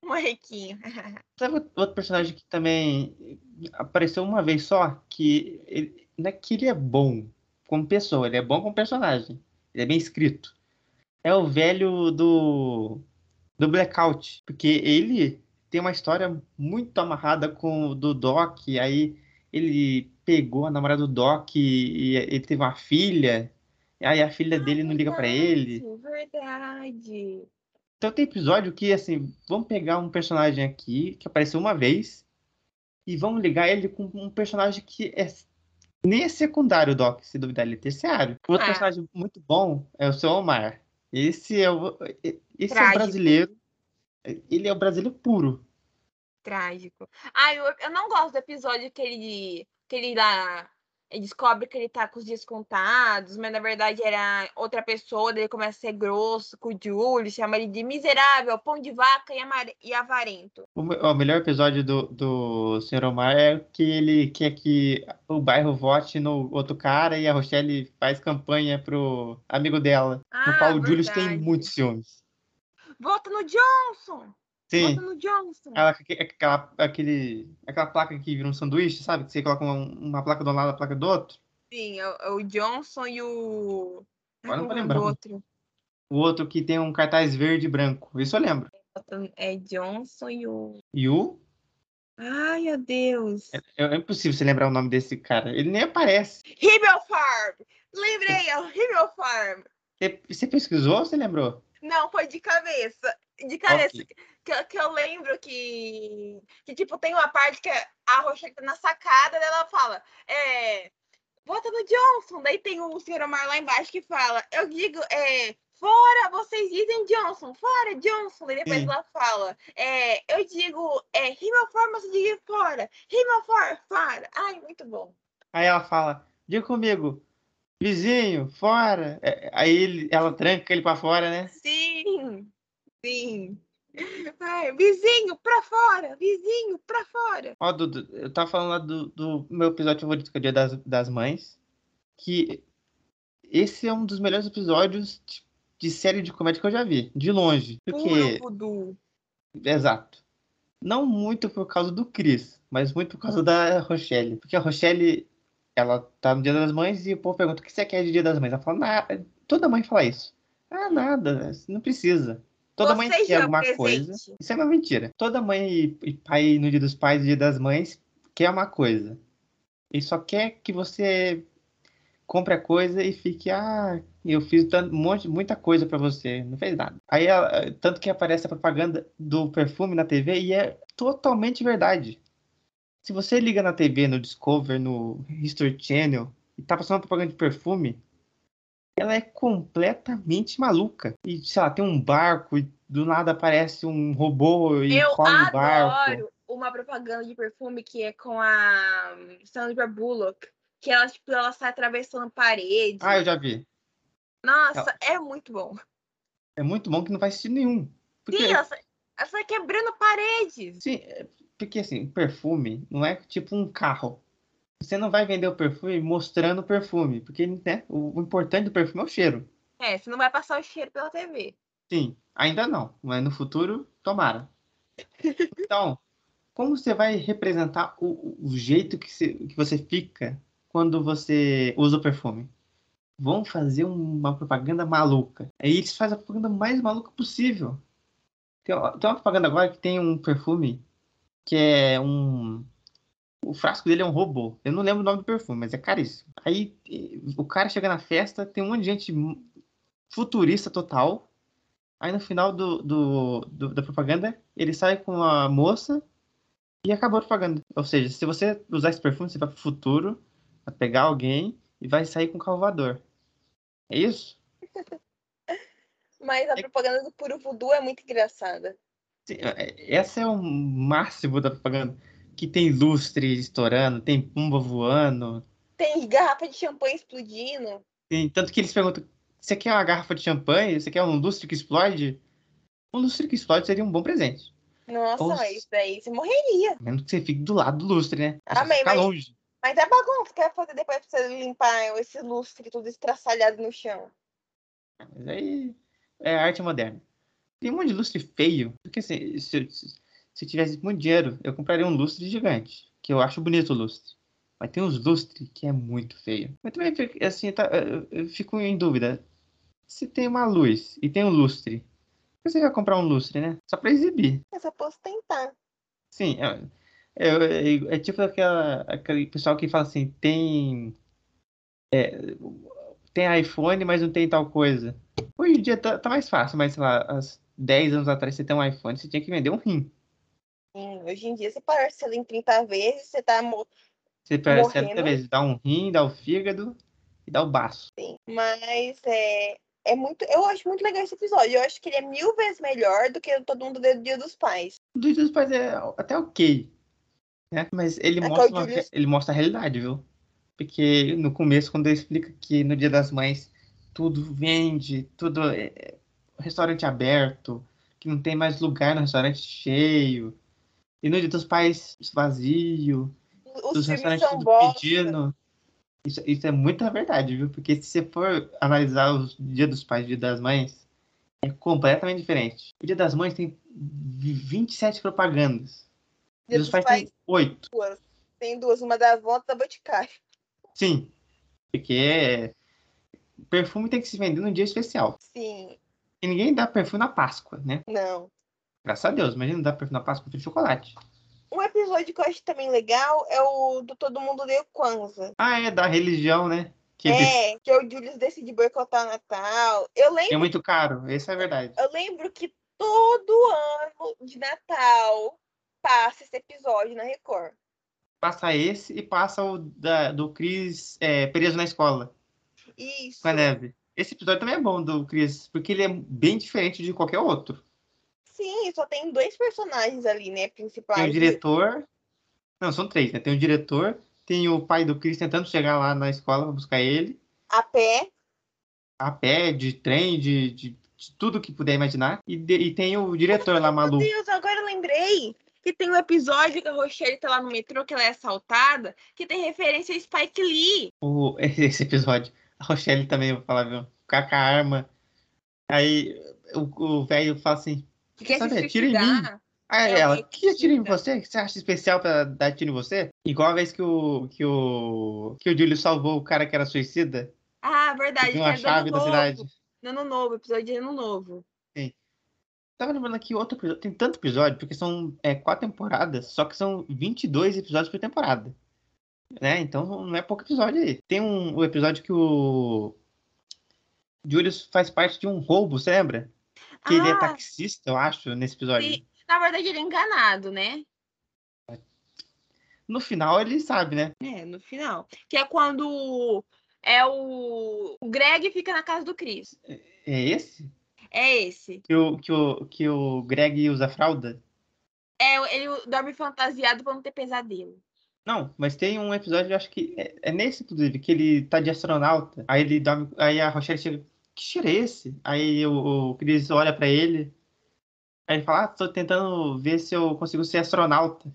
S1: Maiquinho. *laughs*
S2: Sabe outro personagem que também apareceu uma vez só? Que ele, não é que ele é bom como pessoa, ele é bom como personagem. Ele é bem escrito. É o velho do, do Blackout. Porque ele tem uma história muito amarrada com o do Doc. Aí ele pegou a namorada do Doc e, ele teve uma filha. Aí a filha dele não liga pra ele.
S1: Verdade.
S2: Então tem episódio que, assim, vamos pegar um personagem aqui que apareceu uma vez e vamos ligar ele com um personagem que é nem é secundário, Doc, se duvidar, ele é terciário. Outro
S1: É.
S2: personagem muito bom é o seu Omar. Esse é o, esse é o
S1: Trágico.
S2: brasileiro. Ele é o brasileiro puro.
S1: Trágico. Ah, eu, eu não gosto do episódio que ele, que ele dá. Ele descobre que ele tá com os dias contados, mas na verdade era outra pessoa, daí ele começa a ser grosso com o Júlio, chama ele de miserável, pão de vaca e, amare- e avarento.
S2: O, o melhor episódio do, do Sr. Omar é que ele quer que o bairro vote no outro cara e a Rochelle faz campanha pro amigo dela. no
S1: Ah,
S2: qual o Julius tem muitos ciúmes.
S1: Vota no Johnson!
S2: Sim.
S1: Vota no Johnson!
S2: Ela, aquela, aquele, aquela placa que vira um sanduíche, sabe? Que você coloca uma, uma placa de um lado, a placa do outro.
S1: Sim, é o, é Johnson e o.
S2: Agora não
S1: Qual
S2: vou
S1: é o
S2: lembrar.
S1: outro?
S2: O outro que tem um cartaz verde e branco. Isso eu lembro.
S1: É Johnson e o.
S2: E o.
S1: Ai, meu Deus!
S2: É, é impossível você lembrar o nome desse cara. Ele nem aparece.
S1: Himmel Farm! Lembrei, é o Himmel Farm!
S2: Você, você pesquisou ou você lembrou?
S1: Não, foi de cabeça. De cabeça.
S2: Ok.
S1: Que, eu- que eu lembro que, que, tipo, tem uma parte que a Rocha tá na sacada, ela fala, é, vota no Johnson. Daí tem o senhor Omar lá embaixo que fala, eu digo, é, fora, vocês dizem Johnson, fora, Johnson. Daí depois
S2: Sim.
S1: ela fala, é, eu digo, é, Rimmel Farm, você diz fora, Rimmel Farm, fora. Ai, muito bom.
S2: Aí ela fala, diga comigo, vizinho, fora. É, aí ele, ela tranca ele pra fora, né?
S1: Sim, sim. Ai, vizinho, pra fora, vizinho, pra fora.
S2: Ó, Dudu, eu tava falando lá do, do meu episódio favorito, que é o Dia das, das Mães, que esse é um dos melhores episódios de, de série de comédia que eu já vi, de longe. Porque,
S1: Puro
S2: exato. Não muito por causa do Chris, mas muito por causa da Rochelle. Porque a Rochelle, ela tá no Dia das Mães e o povo pergunta o que você quer de Dia das Mães. Ela fala, nada. Toda mãe fala isso. Ah, nada, não precisa. Toda mãe
S1: Você
S2: quer alguma
S1: presente.
S2: coisa. Isso é uma mentira. Toda mãe e- pai no Dia dos Pais e Dia das Mães quer uma coisa. E só quer que você compre a coisa e fique, ah, eu fiz tanto, monte, muita coisa pra você. Não fez nada. Aí, ela- tanto que aparece a propaganda do perfume na TV e é totalmente verdade. Se você liga na TV, no Discover, no History Channel, e tá passando propaganda de perfume, ela é completamente maluca. E, sei lá, tem um barco e do nada aparece um robô e
S1: Eu
S2: come o barco.
S1: adoro uma propaganda de perfume que é com a Sandra Bullock. Que ela, tipo, ela sai atravessando parede.
S2: Ah, eu já vi.
S1: Nossa, é muito bom.
S2: É muito bom que não faz sentido nenhum. Porque,
S1: Sim, ela sai, ela sai quebrando paredes.
S2: sim, é- porque assim, perfume não é tipo um carro. Você não vai vender o perfume mostrando o perfume, porque né, o, o importante do perfume é o cheiro.
S1: É, você não vai passar o cheiro pela TV.
S2: Sim, ainda não, mas no futuro, tomara. *laughs* Então, como você vai representar o, o jeito que, você- que você fica quando você usa o perfume? Vão fazer uma propaganda maluca. Aí eles fazem a propaganda mais maluca possível. Tem, tem uma propaganda agora que tem um perfume que é um. O frasco dele é um robô. Eu não lembro o nome do perfume, mas é caríssimo. Aí o cara chega na festa, tem um monte de gente futurista total. Aí no final do, do, do- da propaganda, ele sai com a moça e acabou a propaganda. Ou seja, se você usar esse perfume, você vai pro futuro, vai pegar alguém e vai sair com carro voador. É isso? *laughs*
S1: Mas a
S2: É-
S1: propaganda do Puro Voodoo é muito engraçada.
S2: Sim, é- Essa é o máximo da propaganda. Que tem lustre estourando, tem pumba voando.
S1: Tem garrafa de champanhe explodindo.
S2: Tem, tanto que eles perguntam: você quer uma garrafa de champanhe? Você quer um lustre que explode? Um lustre que explode seria um bom presente.
S1: Nossa, mas isso daí você morreria.
S2: Menos que você fique do lado do lustre, né?
S1: Ah, mas-
S2: ficar
S1: mas-
S2: longe.
S1: Mas é bagunça. Quer fazer depois pra você limpar esse lustre tudo estraçalhado no chão.
S2: Mas aí é arte moderna. Tem um monte de lustre feio. Porque assim, se, se, se eu tivesse muito dinheiro, eu compraria um lustre gigante. Que eu acho bonito o lustre. Mas tem uns lustres que é muito feio. Mas também, assim, tá, eu, fico em dúvida. Se tem uma luz e tem um lustre, por que você vai comprar um lustre, né? Só pra exibir.
S1: Eu só posso tentar.
S2: Sim, é, é, é- é tipo aquela, aquele pessoal que fala assim, tem, é, tem iPhone, mas não tem tal coisa. Hoje em dia tá, tá mais fácil, mas sei lá, há 10 anos atrás você tem um iPhone, você tinha que vender um rim.
S1: Hoje em dia você parcela em 30 vezes, você tá mo-
S2: Você parcela
S1: Morrendo.
S2: toda vez, dá um rim, dá o fígado e dá o baço.
S1: Sim, mas é, é muito. Eu acho muito legal esse episódio. Eu acho que ele é mil vezes melhor do que todo mundo do Dia dos Pais.
S2: O dos dos pais é até ok, né? Mas ele
S1: É
S2: mostra, uma ele mostra a realidade, viu? Porque no começo, quando ele explica que no Dia das Mães tudo vende, tudo é é restaurante aberto, que não tem mais lugar no restaurante cheio, e no Dia dos Pais vazio,
S1: Os
S2: os
S1: filmes
S2: restaurantes tudo
S1: bosta.
S2: pedindo. Isso, isso é muita verdade, viu? Porque se você for analisar o Dia dos Pais e o Dia das Mães, É completamente diferente. O Dia das Mães tem 27 propagandas. Dia dos Pais tem 8.
S1: Duas. Tem duas, uma da avó e da Boticário.
S2: Sim. Porque perfume tem que se vender num dia especial.
S1: Sim.
S2: E ninguém dá perfume na Páscoa, né?
S1: Não.
S2: Graças a Deus, imagina dar perfume na Páscoa de chocolate.
S1: Um episódio que eu acho também legal é o do Todo Mundo Deu Kwanzaa.
S2: Ah, é, da religião, né?
S1: Que é, que o Julius decide boicotar o Natal. Eu lembro.
S2: É muito caro, isso é verdade.
S1: Eu lembro que todo ano de Natal passa esse episódio na Record.
S2: Passa esse e passa o da, do Cris é, preso na escola.
S1: Isso.
S2: Com a neve. Esse episódio também é bom do Chris, porque ele é bem diferente de qualquer outro.
S1: Sim, só tem dois personagens ali, né, principais.
S2: Tem o diretor. Não, são três, né? Tem o diretor, tem o pai do Chris tentando chegar lá na escola pra buscar ele.
S1: A pé.
S2: A pé, de trem, de, de, de tudo que puder imaginar. E, de, e tem o diretor lá, maluco.
S1: Meu Deus, agora eu lembrei que tem um episódio que a Rochelle tá lá no metrô, que ela é assaltada, que tem referência a Spike Lee.
S2: O, *laughs* esse episódio. A Rochelle também, eu vou falar, viu? Ficar com a arma. Aí o velho fala assim:
S1: que quer
S2: sabe,
S1: se
S2: tira em mim.
S1: suicidar.
S2: Aí
S1: É,
S2: ela,
S1: o
S2: que atira em você? Que você acha especial pra dar tiro em você? Igual a vez que o, que o, que o Júlio salvou o cara que era suicida.
S1: Ah, verdade.
S2: Uma chave da
S1: novo.
S2: cidade.
S1: No ano novo, episódio de ano novo.
S2: Tava lembrando aqui outro episódio. Tem tanto episódio, porque são é, quatro temporadas, só que são 22 episódios por temporada. Né? Então não é pouco episódio aí. Tem um, o episódio que o Julius faz parte de um roubo, você lembra? Que ele é
S1: Ah,
S2: taxista, eu acho, nesse episódio.
S1: sim. Na verdade, ele é enganado, né?
S2: No final ele sabe, né?
S1: É, no final. Que é quando é o, o Greg fica na casa do Chris.
S2: É esse?
S1: É esse.
S2: Que o, que o, que o Greg usa fralda?
S1: É, ele dorme fantasiado pra não ter pesadelo.
S2: Não, mas tem um episódio, eu acho que é, é nesse, inclusive, que ele tá de astronauta. Aí ele dorme. Aí a Rochelle chega. Que cheiro é esse? Aí o, o Chris olha pra ele. Aí ele fala: Ah, tô tentando ver se eu consigo ser astronauta.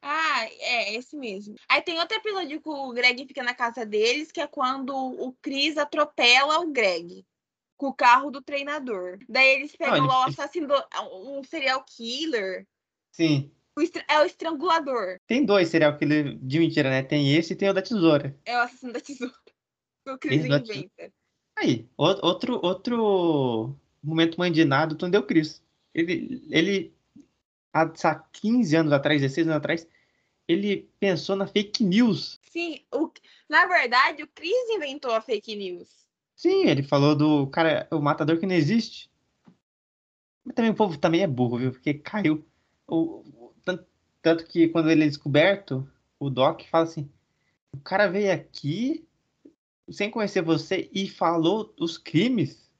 S1: Ah, é, esse mesmo. Aí tem outro episódio que o Greg fica na casa deles, que é quando o Chris atropela o Greg com o carro do treinador. Daí eles pegam
S2: ele-
S1: lá o
S2: ele-
S1: assassino, do- um serial killer.
S2: Sim.
S1: O estra- é o estrangulador.
S2: Tem dois serial killer de mentira, né? Tem esse e tem o da tesoura.
S1: É o assassino da tesoura. *laughs* O Chris inventa.
S2: Aí, outro, outro momento mandinado do deu Chris. Ele, ele, há sabe, 15 anos atrás, 16 anos atrás, ele pensou na fake news.
S1: Sim, o, na verdade, o Chris inventou a fake news.
S2: Sim, ele falou do cara, o matador que não existe. Mas também o povo também é burro, viu? Porque caiu. O, o- tanto, tanto que quando ele é descoberto, o Doc fala assim: o cara veio aqui sem conhecer você e falou os crimes.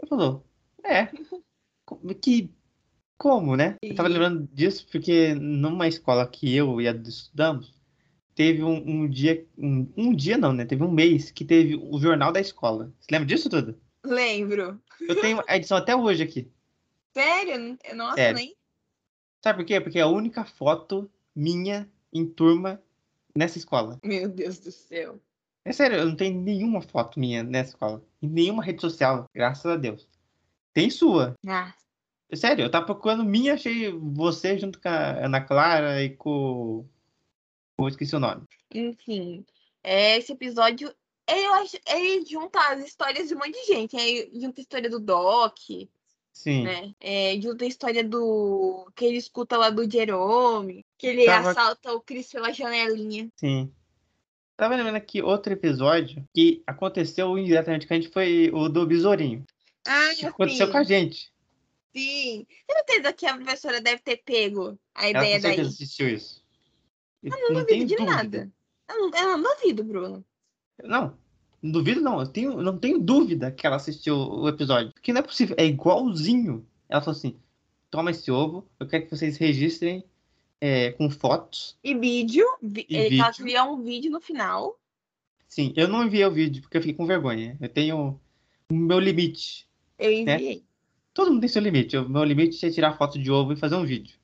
S2: Ele falou, é. *laughs* Que. Como, né? Eu tava lembrando disso porque numa escola que eu e a Duda estudamos, teve um, um dia. Um, um dia não, né? Teve um mês que teve o jornal da escola. Você lembra disso tudo?
S1: Lembro.
S2: Eu tenho a edição até hoje aqui.
S1: Sério? Nossa,
S2: Sério.
S1: nem.
S2: Sabe por quê? Porque é a única foto minha em turma nessa escola.
S1: Meu Deus do céu.
S2: É sério, eu não tenho nenhuma foto minha nessa escola. Em nenhuma rede social, graças a Deus. Tem sua.
S1: Ah,
S2: É Sério, eu tava procurando minha, achei você junto com a Ana Clara e com. Eu esqueci o nome.
S1: enfim. É, esse episódio. Eu acho, ele junta as histórias de um monte de gente. Aí junta a história do Doc,
S2: Sim.
S1: né? É, junta a história do. que ele escuta lá do Jerome. Que ele
S2: Tava-
S1: assalta o Chris pela janelinha.
S2: Sim. Tava lembrando aqui outro episódio que aconteceu indiretamente com a gente foi o do Besourinho.
S1: Ah,
S2: Que aconteceu com a gente.
S1: Sim. Tem certeza que a professora deve ter pego a
S2: Ela
S1: ideia
S2: com
S1: daí?
S2: certeza assistiu isso. Eu
S1: Eu não
S2: tenho
S1: duvido de
S2: dúvida.
S1: nada. Eu não, eu não duvido, Bruno.
S2: Não, não duvido não. Eu tenho, não tenho dúvida que ela assistiu o episódio. Porque não é possível. É igualzinho. Ela falou assim: toma esse ovo, eu quero que vocês registrem é, com fotos.
S1: E vídeo. vi-
S2: E
S1: ele ela
S2: vídeo.
S1: um vídeo no final.
S2: Sim, eu não enviei o vídeo porque eu fiquei com vergonha. Eu tenho o meu limite.
S1: Eu enviei.
S2: Todo mundo tem seu limite. O meu limite é tirar foto de ovo e fazer um vídeo.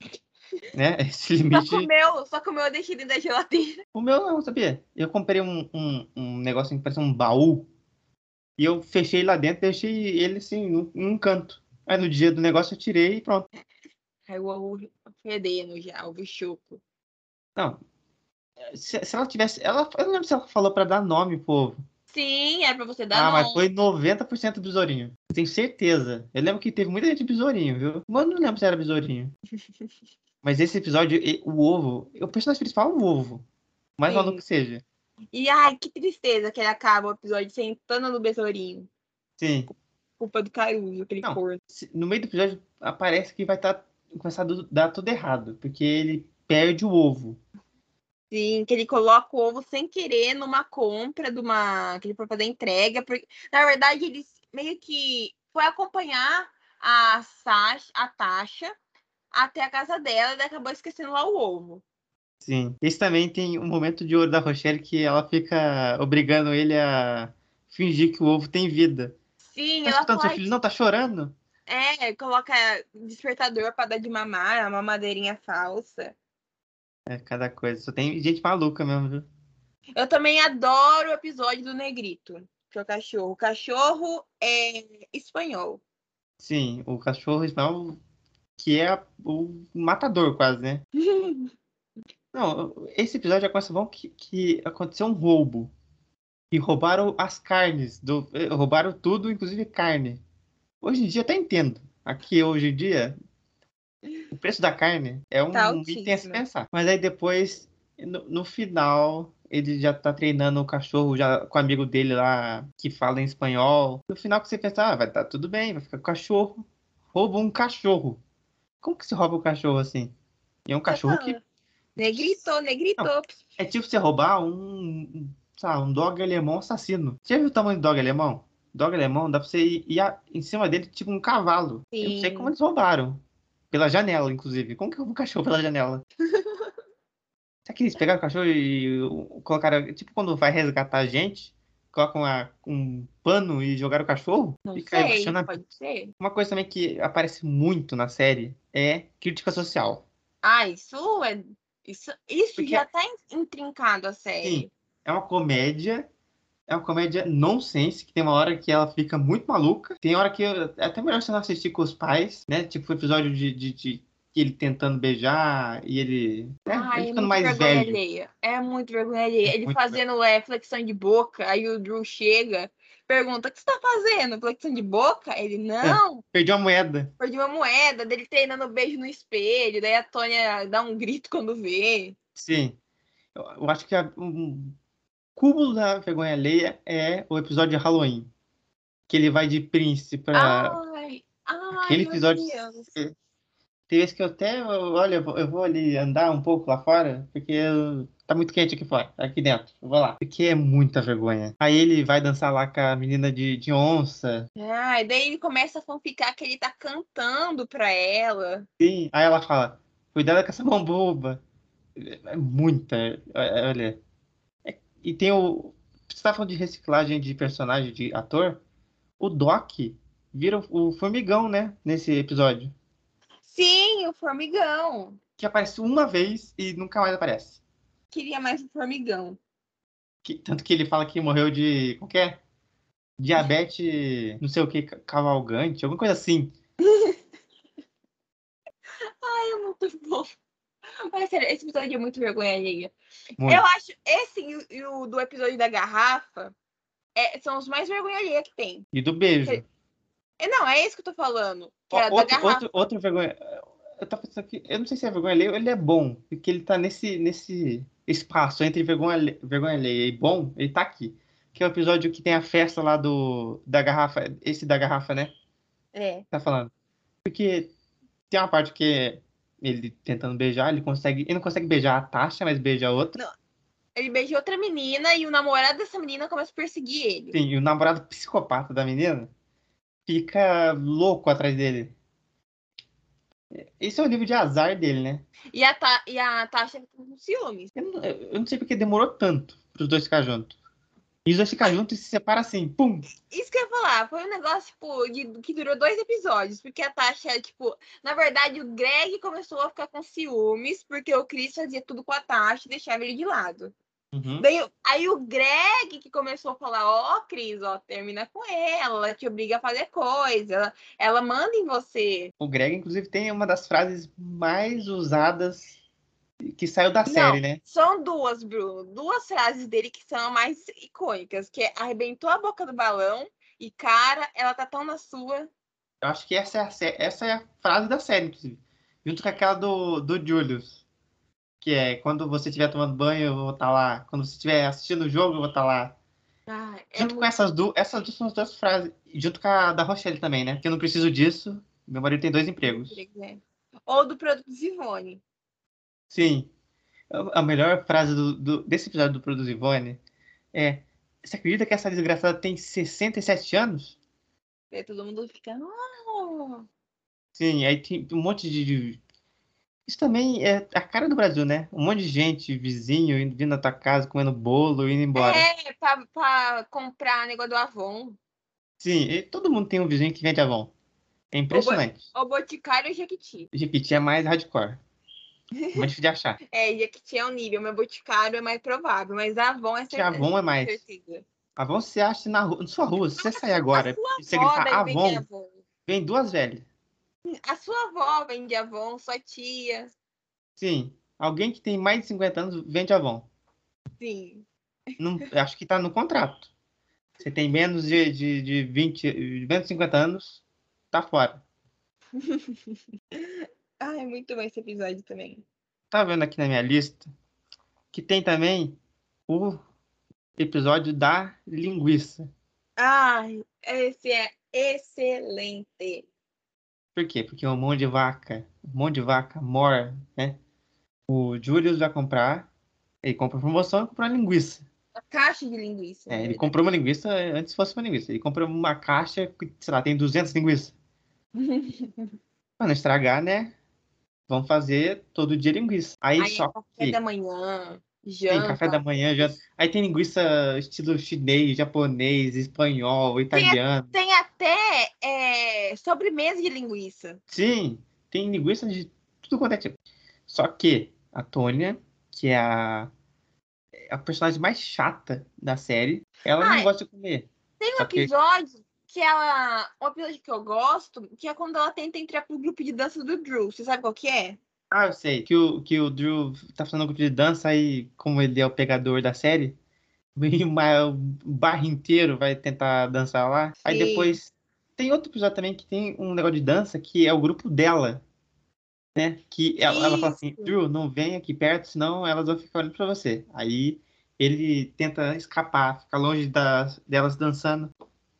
S2: *laughs* né? Esse
S1: Só
S2: limite.
S1: que o meu, só que o meu eu deixei dentro da geladeira.
S2: O meu não, sabia? Eu comprei um, um, um negocinho que parece um baú. E eu fechei lá dentro, deixei ele assim, num, num canto. Aí no dia do negócio eu tirei e pronto.
S1: Aí o fedendo já, o bichuco.
S2: Não. Se, se ela tivesse. Ela, eu não lembro se ela falou pra dar nome pro ovo.
S1: Sim, era pra você dar
S2: Ah,
S1: nome.
S2: mas foi 90% besourinho. Eu tenho certeza. Eu lembro que teve muita gente besourinho, viu? Mas eu não lembro se era besourinho. *laughs* Mas esse episódio, o ovo. O personagem principal é o ovo. Mais
S1: Sim.
S2: maluco que seja.
S1: E ai, que tristeza que ele acaba o episódio sentando no besourinho.
S2: Sim.
S1: Culpa do Caruso, aquele
S2: Não.
S1: corno.
S2: No meio do episódio aparece que vai tá, começar a dar tudo errado. Porque ele perde o ovo.
S1: Sim, que ele coloca o ovo sem querer numa compra de uma. que ele foi fazer entrega. Porque, na verdade, ele meio que foi acompanhar a Sasha, a Tasha até a casa dela e acabou esquecendo lá o ovo.
S2: Sim. Esse também tem um momento de ouro da Rochelle que ela fica obrigando ele a fingir que o ovo tem vida.
S1: Sim,
S2: Tá
S1: ela
S2: escutando seu
S1: faz.
S2: filho? Não, tá chorando?
S1: É, coloca despertador pra dar de mamar, a mamadeirinha falsa.
S2: É, cada coisa. Só tem gente maluca mesmo, viu?
S1: Eu também adoro o episódio do Negrito, que é o cachorro. O cachorro é espanhol.
S2: Sim, o cachorro Ismael, que é o matador quase, né? *laughs* Não, esse episódio já começa bom que, que aconteceu um roubo. E roubaram as carnes. Do, eh, roubaram tudo, inclusive carne. Hoje em dia até entendo. Aqui hoje em dia, o preço da carne é um
S1: Tá
S2: item a se pensar. Mas aí depois, no, no final, ele já tá treinando o cachorro já com o amigo dele lá que fala em espanhol. No final que você pensa, ah, vai estar tudo bem, vai ficar com o cachorro. Rouba um cachorro. Como que se rouba um cachorro assim? E é um cachorro que
S1: Negrito, negrito.
S2: é tipo você roubar um, lá, um dog alemão assassino. Você já viu o tamanho do dog alemão? Dog alemão, dá pra você ir, ir a- em cima dele tipo um cavalo. Eu não sei
S1: Sim.
S2: como eles roubaram. Pela janela, inclusive. Como que rouba um cachorro pela janela? *laughs* Será que eles pegaram o cachorro e colocaram. Tipo quando vai resgatar a gente, colocam uma- um pano e jogaram o cachorro?
S1: Não
S2: Fica
S1: sei, pode ser.
S2: Uma coisa também que aparece muito na série é crítica social.
S1: Ah, isso é. Isso, isso
S2: Porque-
S1: já tá in- intrincado a série.
S2: Sim. É uma comédia. É uma comédia nonsense, que tem uma hora que ela fica muito maluca. Tem hora que é até melhor você não assistir com os pais, né? Tipo o episódio de, de, de ele tentando beijar e ele, né?
S1: Ai,
S2: ele
S1: é
S2: ficando
S1: muito
S2: mais velho.
S1: alheia. É muito vergonha alheia.
S2: É
S1: Ele fazendo é, flexão de boca, aí o Drew chega, pergunta: o que você tá fazendo? Flexão de boca? Ele, não,
S2: Perdi uma moeda.
S1: perdi uma moeda, dele treinando beijo no espelho, daí a Tônia dá um grito quando vê.
S2: Sim. Eu, eu acho que a- um cúmulo da vergonha alheia é o episódio de Halloween. Que ele vai de príncipe pra.
S1: Ai, ai,
S2: Aquele
S1: meu
S2: episódio.
S1: Deus.
S2: Tem vezes que eu até. Olha, eu vou- ali andar um pouco lá fora, porque eu- tá muito quente aqui fora, aqui dentro. Eu vou lá. Porque é muita vergonha. Aí ele vai dançar lá com a menina de, de onça.
S1: Ai, daí ele começa a fanficar que ele tá cantando pra ela.
S2: Sim. Aí ela fala: Cuidado com essa mão boba. É é muita. é- Olha. E tem o. Você tá falando de reciclagem de personagem, de ator? O Doc vira o, o formigão, né? Nesse episódio.
S1: Sim, o formigão.
S2: Que aparece uma vez e nunca mais aparece.
S1: Queria mais o formigão.
S2: Que- tanto que ele fala que morreu de. Como que é? Diabetes, *laughs* não sei o que, cavalgante, alguma coisa assim. *laughs*
S1: Ai, é muito bom. Mas sério, esse episódio é muito vergonha alheia.
S2: Muito.
S1: Eu acho esse e o- do episódio da garrafa é- são os mais vergonha alheia que tem.
S2: E do beijo.
S1: É, não, é esse que eu tô falando. Que
S2: Ó,
S1: era da
S2: outro,
S1: garrafa.
S2: outro, outro vergonha. Eu tava pensando aqui, eu não sei se é vergonha alheia ou ele é bom, porque ele tá nesse, nesse espaço entre vergonha, vergonha alheia e bom, ele tá aqui. Que é o episódio que tem a festa lá do da garrafa, esse da garrafa, né?
S1: É.
S2: Tá falando. Porque tem uma parte que é ele tentando beijar, ele consegue, ele não consegue beijar a Tasha, mas beija outra.
S1: Ele beija outra menina e o namorado dessa menina começa a perseguir ele.
S2: Sim, e o namorado psicopata da menina fica louco atrás dele. Esse é o nível de azar dele, né?
S1: E a, Ta e a Tasha fica com ciúmes.
S2: Eu não, eu não sei porque demorou tanto pros dois ficar juntos. E os dois ficam juntos e se separam assim, pum!
S1: Isso que eu ia falar, foi um negócio, tipo, de- que durou dois episódios, porque a Tasha, tipo, na verdade, o Greg começou a ficar com ciúmes, porque o Chris fazia tudo com a Tasha e deixava ele de lado.
S2: Uhum.
S1: Daí, aí o Greg que começou a falar, ó, Cris, ó, termina com ela, ela te obriga a fazer coisa, ela, ela manda em você.
S2: O Greg, inclusive, tem uma das frases mais usadas que saiu da
S1: Não.
S2: série, né?
S1: São duas, Bruno, duas frases dele que são mais icônicas, que é arrebentou a boca do balão e, cara, ela tá tão na sua.
S2: Eu acho que essa é a, essa é a frase da série, inclusive. Junto com aquela do, do Julius. Que é, quando você estiver tomando banho, eu vou estar lá. Quando você estiver assistindo o jogo, eu vou estar lá.
S1: Ah, é
S2: Junto com essas duas, essas duas são as duas frases. Junto com a da Rochelle também, né? Porque eu não preciso disso. Meu marido tem dois empregos.
S1: é. Ou do produto Zivone.
S2: Sim. A melhor frase do, do- desse episódio do Produz Ivone é: Você acredita que essa desgraçada tem 67 anos?
S1: Aí todo mundo fica. "Oh".
S2: Sim, aí tem um monte de. de- Isso também é a cara do Brasil, né? Um monte de gente, vizinho, indo, vindo na tua casa, comendo bolo, indo embora.
S1: É, pra, pra comprar negócio do Avon.
S2: Sim, e todo mundo tem um vizinho que vende Avon. É impressionante.
S1: O Boticário e o Jequiti.
S2: Jequiti é mais hardcore. Mais difícil de achar. *laughs*
S1: É, Jequiti é um nível, mas Boticário é mais provável. Mas Avon é certeza.
S2: Avon é mais.
S1: certeza.
S2: Avon você acha na, rua, na sua rua. Se você sair agora e você gritar
S1: deve vender
S2: Avon,
S1: Avon.
S2: vem duas velhas.
S1: A sua avó vende Avon, sua tia.
S2: Sim, alguém que tem mais de 50 anos vende Avon.
S1: Sim.
S2: Não, acho que tá no contrato. Você tem menos de, de, de 20, de menos de 50 anos, tá fora. *laughs*
S1: Ai, é muito bom esse episódio também.
S2: Tá vendo aqui na minha lista que tem também o episódio da linguiça.
S1: Ai, esse é excelente.
S2: Por quê? Porque um monte de vaca, um monte de vaca mor, né? O Julius vai comprar, ele compra promoção e compra uma linguiça.
S1: A caixa de linguiça.
S2: É, ele comprou uma linguiça antes fosse uma linguiça. Ele comprou uma caixa que, sei lá, tem 200 linguiças. *laughs* Pra não estragar, né? Vamos fazer todo dia linguiça. Aí,
S1: Aí
S2: só
S1: café
S2: que
S1: da manhã,
S2: tem
S1: janta.
S2: café da manhã, janta. Aí tem linguiça estilo chinês, japonês, espanhol, italiano.
S1: Tem até é, sobremesa de linguiça.
S2: Sim, tem linguiça de tudo quanto é tipo. Só que a Tônia, que é a, é a personagem mais chata da série, ela não gosta de comer.
S1: Tem um
S2: que-
S1: episódio que ela. Um episódio que eu gosto, que é quando ela tenta entrar pro grupo de dança do Drew. Você sabe qual que é?
S2: Ah, eu sei. Que o, que o Drew tá fazendo um grupo de dança aí, como ele é o pegador da série, *laughs* uma, o bairro inteiro vai tentar dançar lá. Aí
S1: Sim.
S2: depois tem outro episódio também que tem um negócio de dança que é o grupo dela. Né? Que ela, ela fala assim. Drew, não vem aqui perto, senão elas vão ficar olhando pra você. Aí ele tenta escapar, ficar longe das, delas dançando.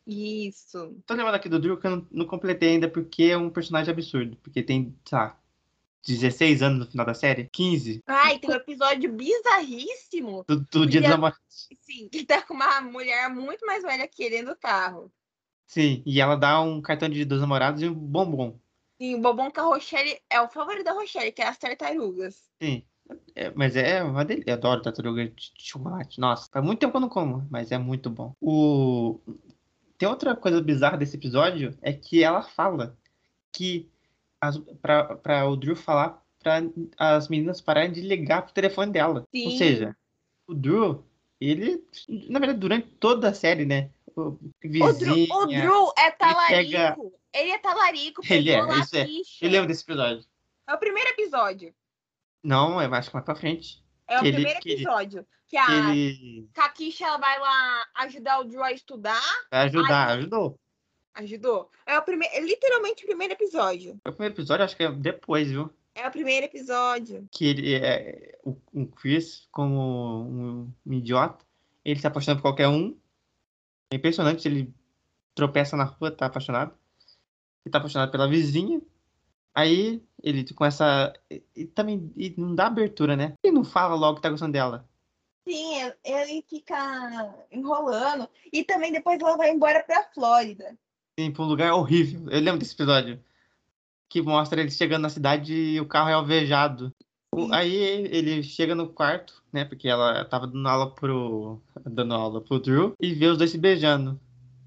S1: Isso.
S2: Tô lembrando aqui do Drew que eu não, não completei ainda porque é um personagem absurdo. Porque tem, sei lá, 16 anos no final da série? 15?
S1: Ai, tem um episódio bizarríssimo.
S2: Do, do dia dos
S1: Porque-
S2: namorados.
S1: Sim, que tá com uma mulher muito mais velha que ele do carro.
S2: Sim, e ela dá um cartão de dos namorados e um bombom.
S1: Sim, o bobão que a Rochelle é o favorito da Rochelle, que é as tartarugas.
S2: Sim. É, mas é uma delícia. Eu adoro tartaruga de chocolate. Nossa, faz muito tempo que eu não como, mas é muito bom. O... Tem outra coisa bizarra desse episódio, é que ela fala que pra o Drew falar pra as meninas pararem de ligar pro telefone dela. Ou
S1: Sim.
S2: seja, o Drew, ele, na verdade, durante toda a série, né? O
S1: O Drew,
S2: vizinha,
S1: o Drew é talarico.
S2: pega-
S1: Ele é talarico.
S2: Ele é,
S1: lá
S2: isso é. Eu lembro desse episódio.
S1: É o primeiro episódio.
S2: Não, eu acho que mais pra frente.
S1: É o
S2: ele-
S1: primeiro episódio. Que
S2: Que
S1: a
S2: ele
S1: Kakisha vai lá ajudar o Drew a estudar.
S2: vai ajudar,
S1: Ai.
S2: ajudou.
S1: Ajudou. É o primeiro, é literalmente o primeiro episódio.
S2: O primeiro episódio, acho que é depois, viu?
S1: É o primeiro episódio.
S2: Que ele é. O, o Chris, como um, um idiota, ele se apaixona por qualquer um. É impressionante, ele tropeça na rua, tá apaixonado. Ele tá apaixonado pela vizinha. Aí ele começa. E, e também e não dá abertura, né? Ele não fala logo que tá gostando dela.
S1: Sim, ele- ele fica enrolando. E também depois ela vai embora pra Flórida.
S2: Sim, pra um lugar horrível. Eu lembro desse episódio. Que mostra ele chegando na cidade e o carro é alvejado.
S1: Sim.
S2: Aí ele chega no quarto, né? Porque ela tava dando aula pro. dando aula pro Drew e vê os dois se beijando.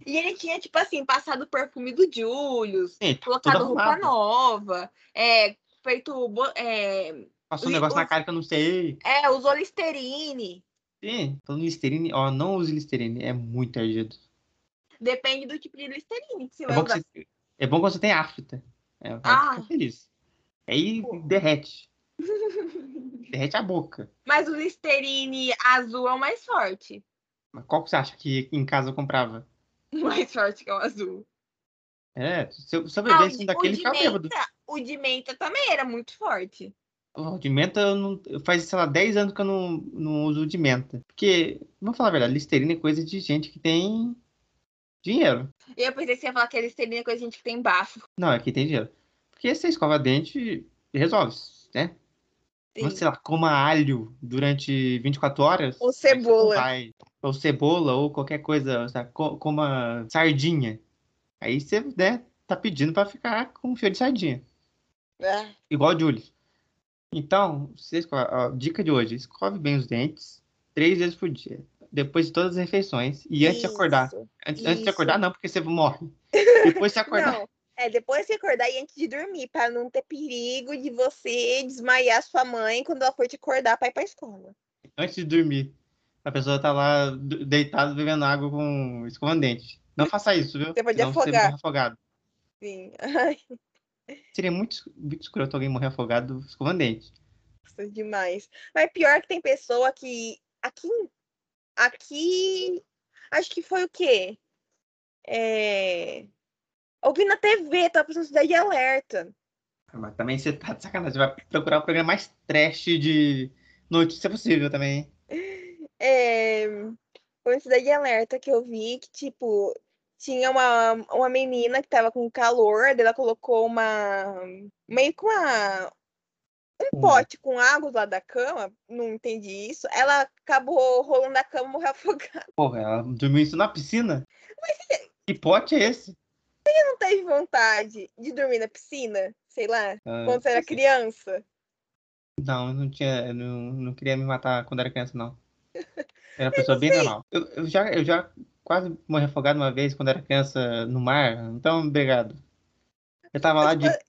S1: E ele tinha, tipo assim, passado o perfume do Julius, colocado roupa
S2: arrumado.
S1: nova, é, feito. É,
S2: Passou um negócio na
S1: os-
S2: cara que eu não sei.
S1: é, usou Listerine.
S2: Sim, falando Listerine, ó, não use Listerine, é muito ardido.
S1: Depende do tipo de Listerine que você
S2: É
S1: vai
S2: bom,
S1: usar.
S2: você, é bom quando você tem afta. É,
S1: Ah.
S2: feliz. Aí
S1: Pô.
S2: derrete. *laughs* Derrete a boca.
S1: Mas o Listerine azul é o mais forte.
S2: Mas qual que você acha que em casa eu comprava? *laughs*
S1: Mais forte que o azul.
S2: É, se eu, se eu
S1: Ah, o
S2: bebesse um daquele,
S1: o
S2: ficava bêbado.
S1: o de menta também era muito forte.
S2: O de menta, eu não, eu faz, sei lá, 10 anos que eu não, não uso de menta. Porque, vamos falar a verdade, Listerine é coisa de gente que tem dinheiro.
S1: Eu pensei que você ia falar que a Listerine é coisa de gente que tem bafo.
S2: Não, é que tem dinheiro. Porque você escova dente resolve, né?
S1: Sim.
S2: Sei lá, coma alho durante 24 horas.
S1: Ou cebola.
S2: vai. Ou cebola, ou qualquer coisa, sabe? Co- coma sardinha. Aí você, né, tá pedindo pra ficar com fio de sardinha.
S1: Ah,
S2: Igual o Julie. Então, você escova, ó, dica de hoje: escove bem os dentes três vezes por dia. Depois de todas as refeições. E antes de acordar.
S1: isso.
S2: Antes, antes de
S1: isso.
S2: acordar, não, porque você morre. *laughs* Depois de acordar.
S1: Não, é depois de acordar e antes de dormir, para não ter perigo de você desmaiar sua mãe quando ela for te acordar para ir pra escola.
S2: antes de dormir. A pessoa tá lá deitada bebendo água com escovando dente. Não *laughs* faça isso, viu?
S1: Você pode
S2: Senão
S1: afogar.
S2: morre afogado.
S1: Sim. Ai, *laughs*
S2: Seria muito, muito escroto alguém morrer afogado escovando dente.
S1: nossa, demais. Mas pior que tem pessoa que aqui aqui acho que foi o quê? É... Ouvi na TV, tava passando cidade de alerta.
S2: Mas também você tá de sacanagem. Você vai procurar o programa mais trash de notícia possível também.
S1: É... Foi uma cidade de alerta que eu vi que, tipo, tinha uma, uma menina que tava com calor, daí ela colocou uma. meio com uma. Um pote com água lá da cama, não entendi isso. Ela acabou rolando da cama e morreu *laughs* afogada.
S2: Porra, ela dormiu isso na piscina? Que pote é esse?
S1: Não teve vontade de dormir na piscina, sei lá,
S2: Ah,
S1: quando você era criança.
S2: Não, eu não tinha. eu Não, não queria me matar quando era criança, não. *laughs* Era uma pessoa bem normal. Eu, eu já, eu já quase morri afogado uma vez quando era criança no mar, então obrigado. Eu tava lá de. Sabe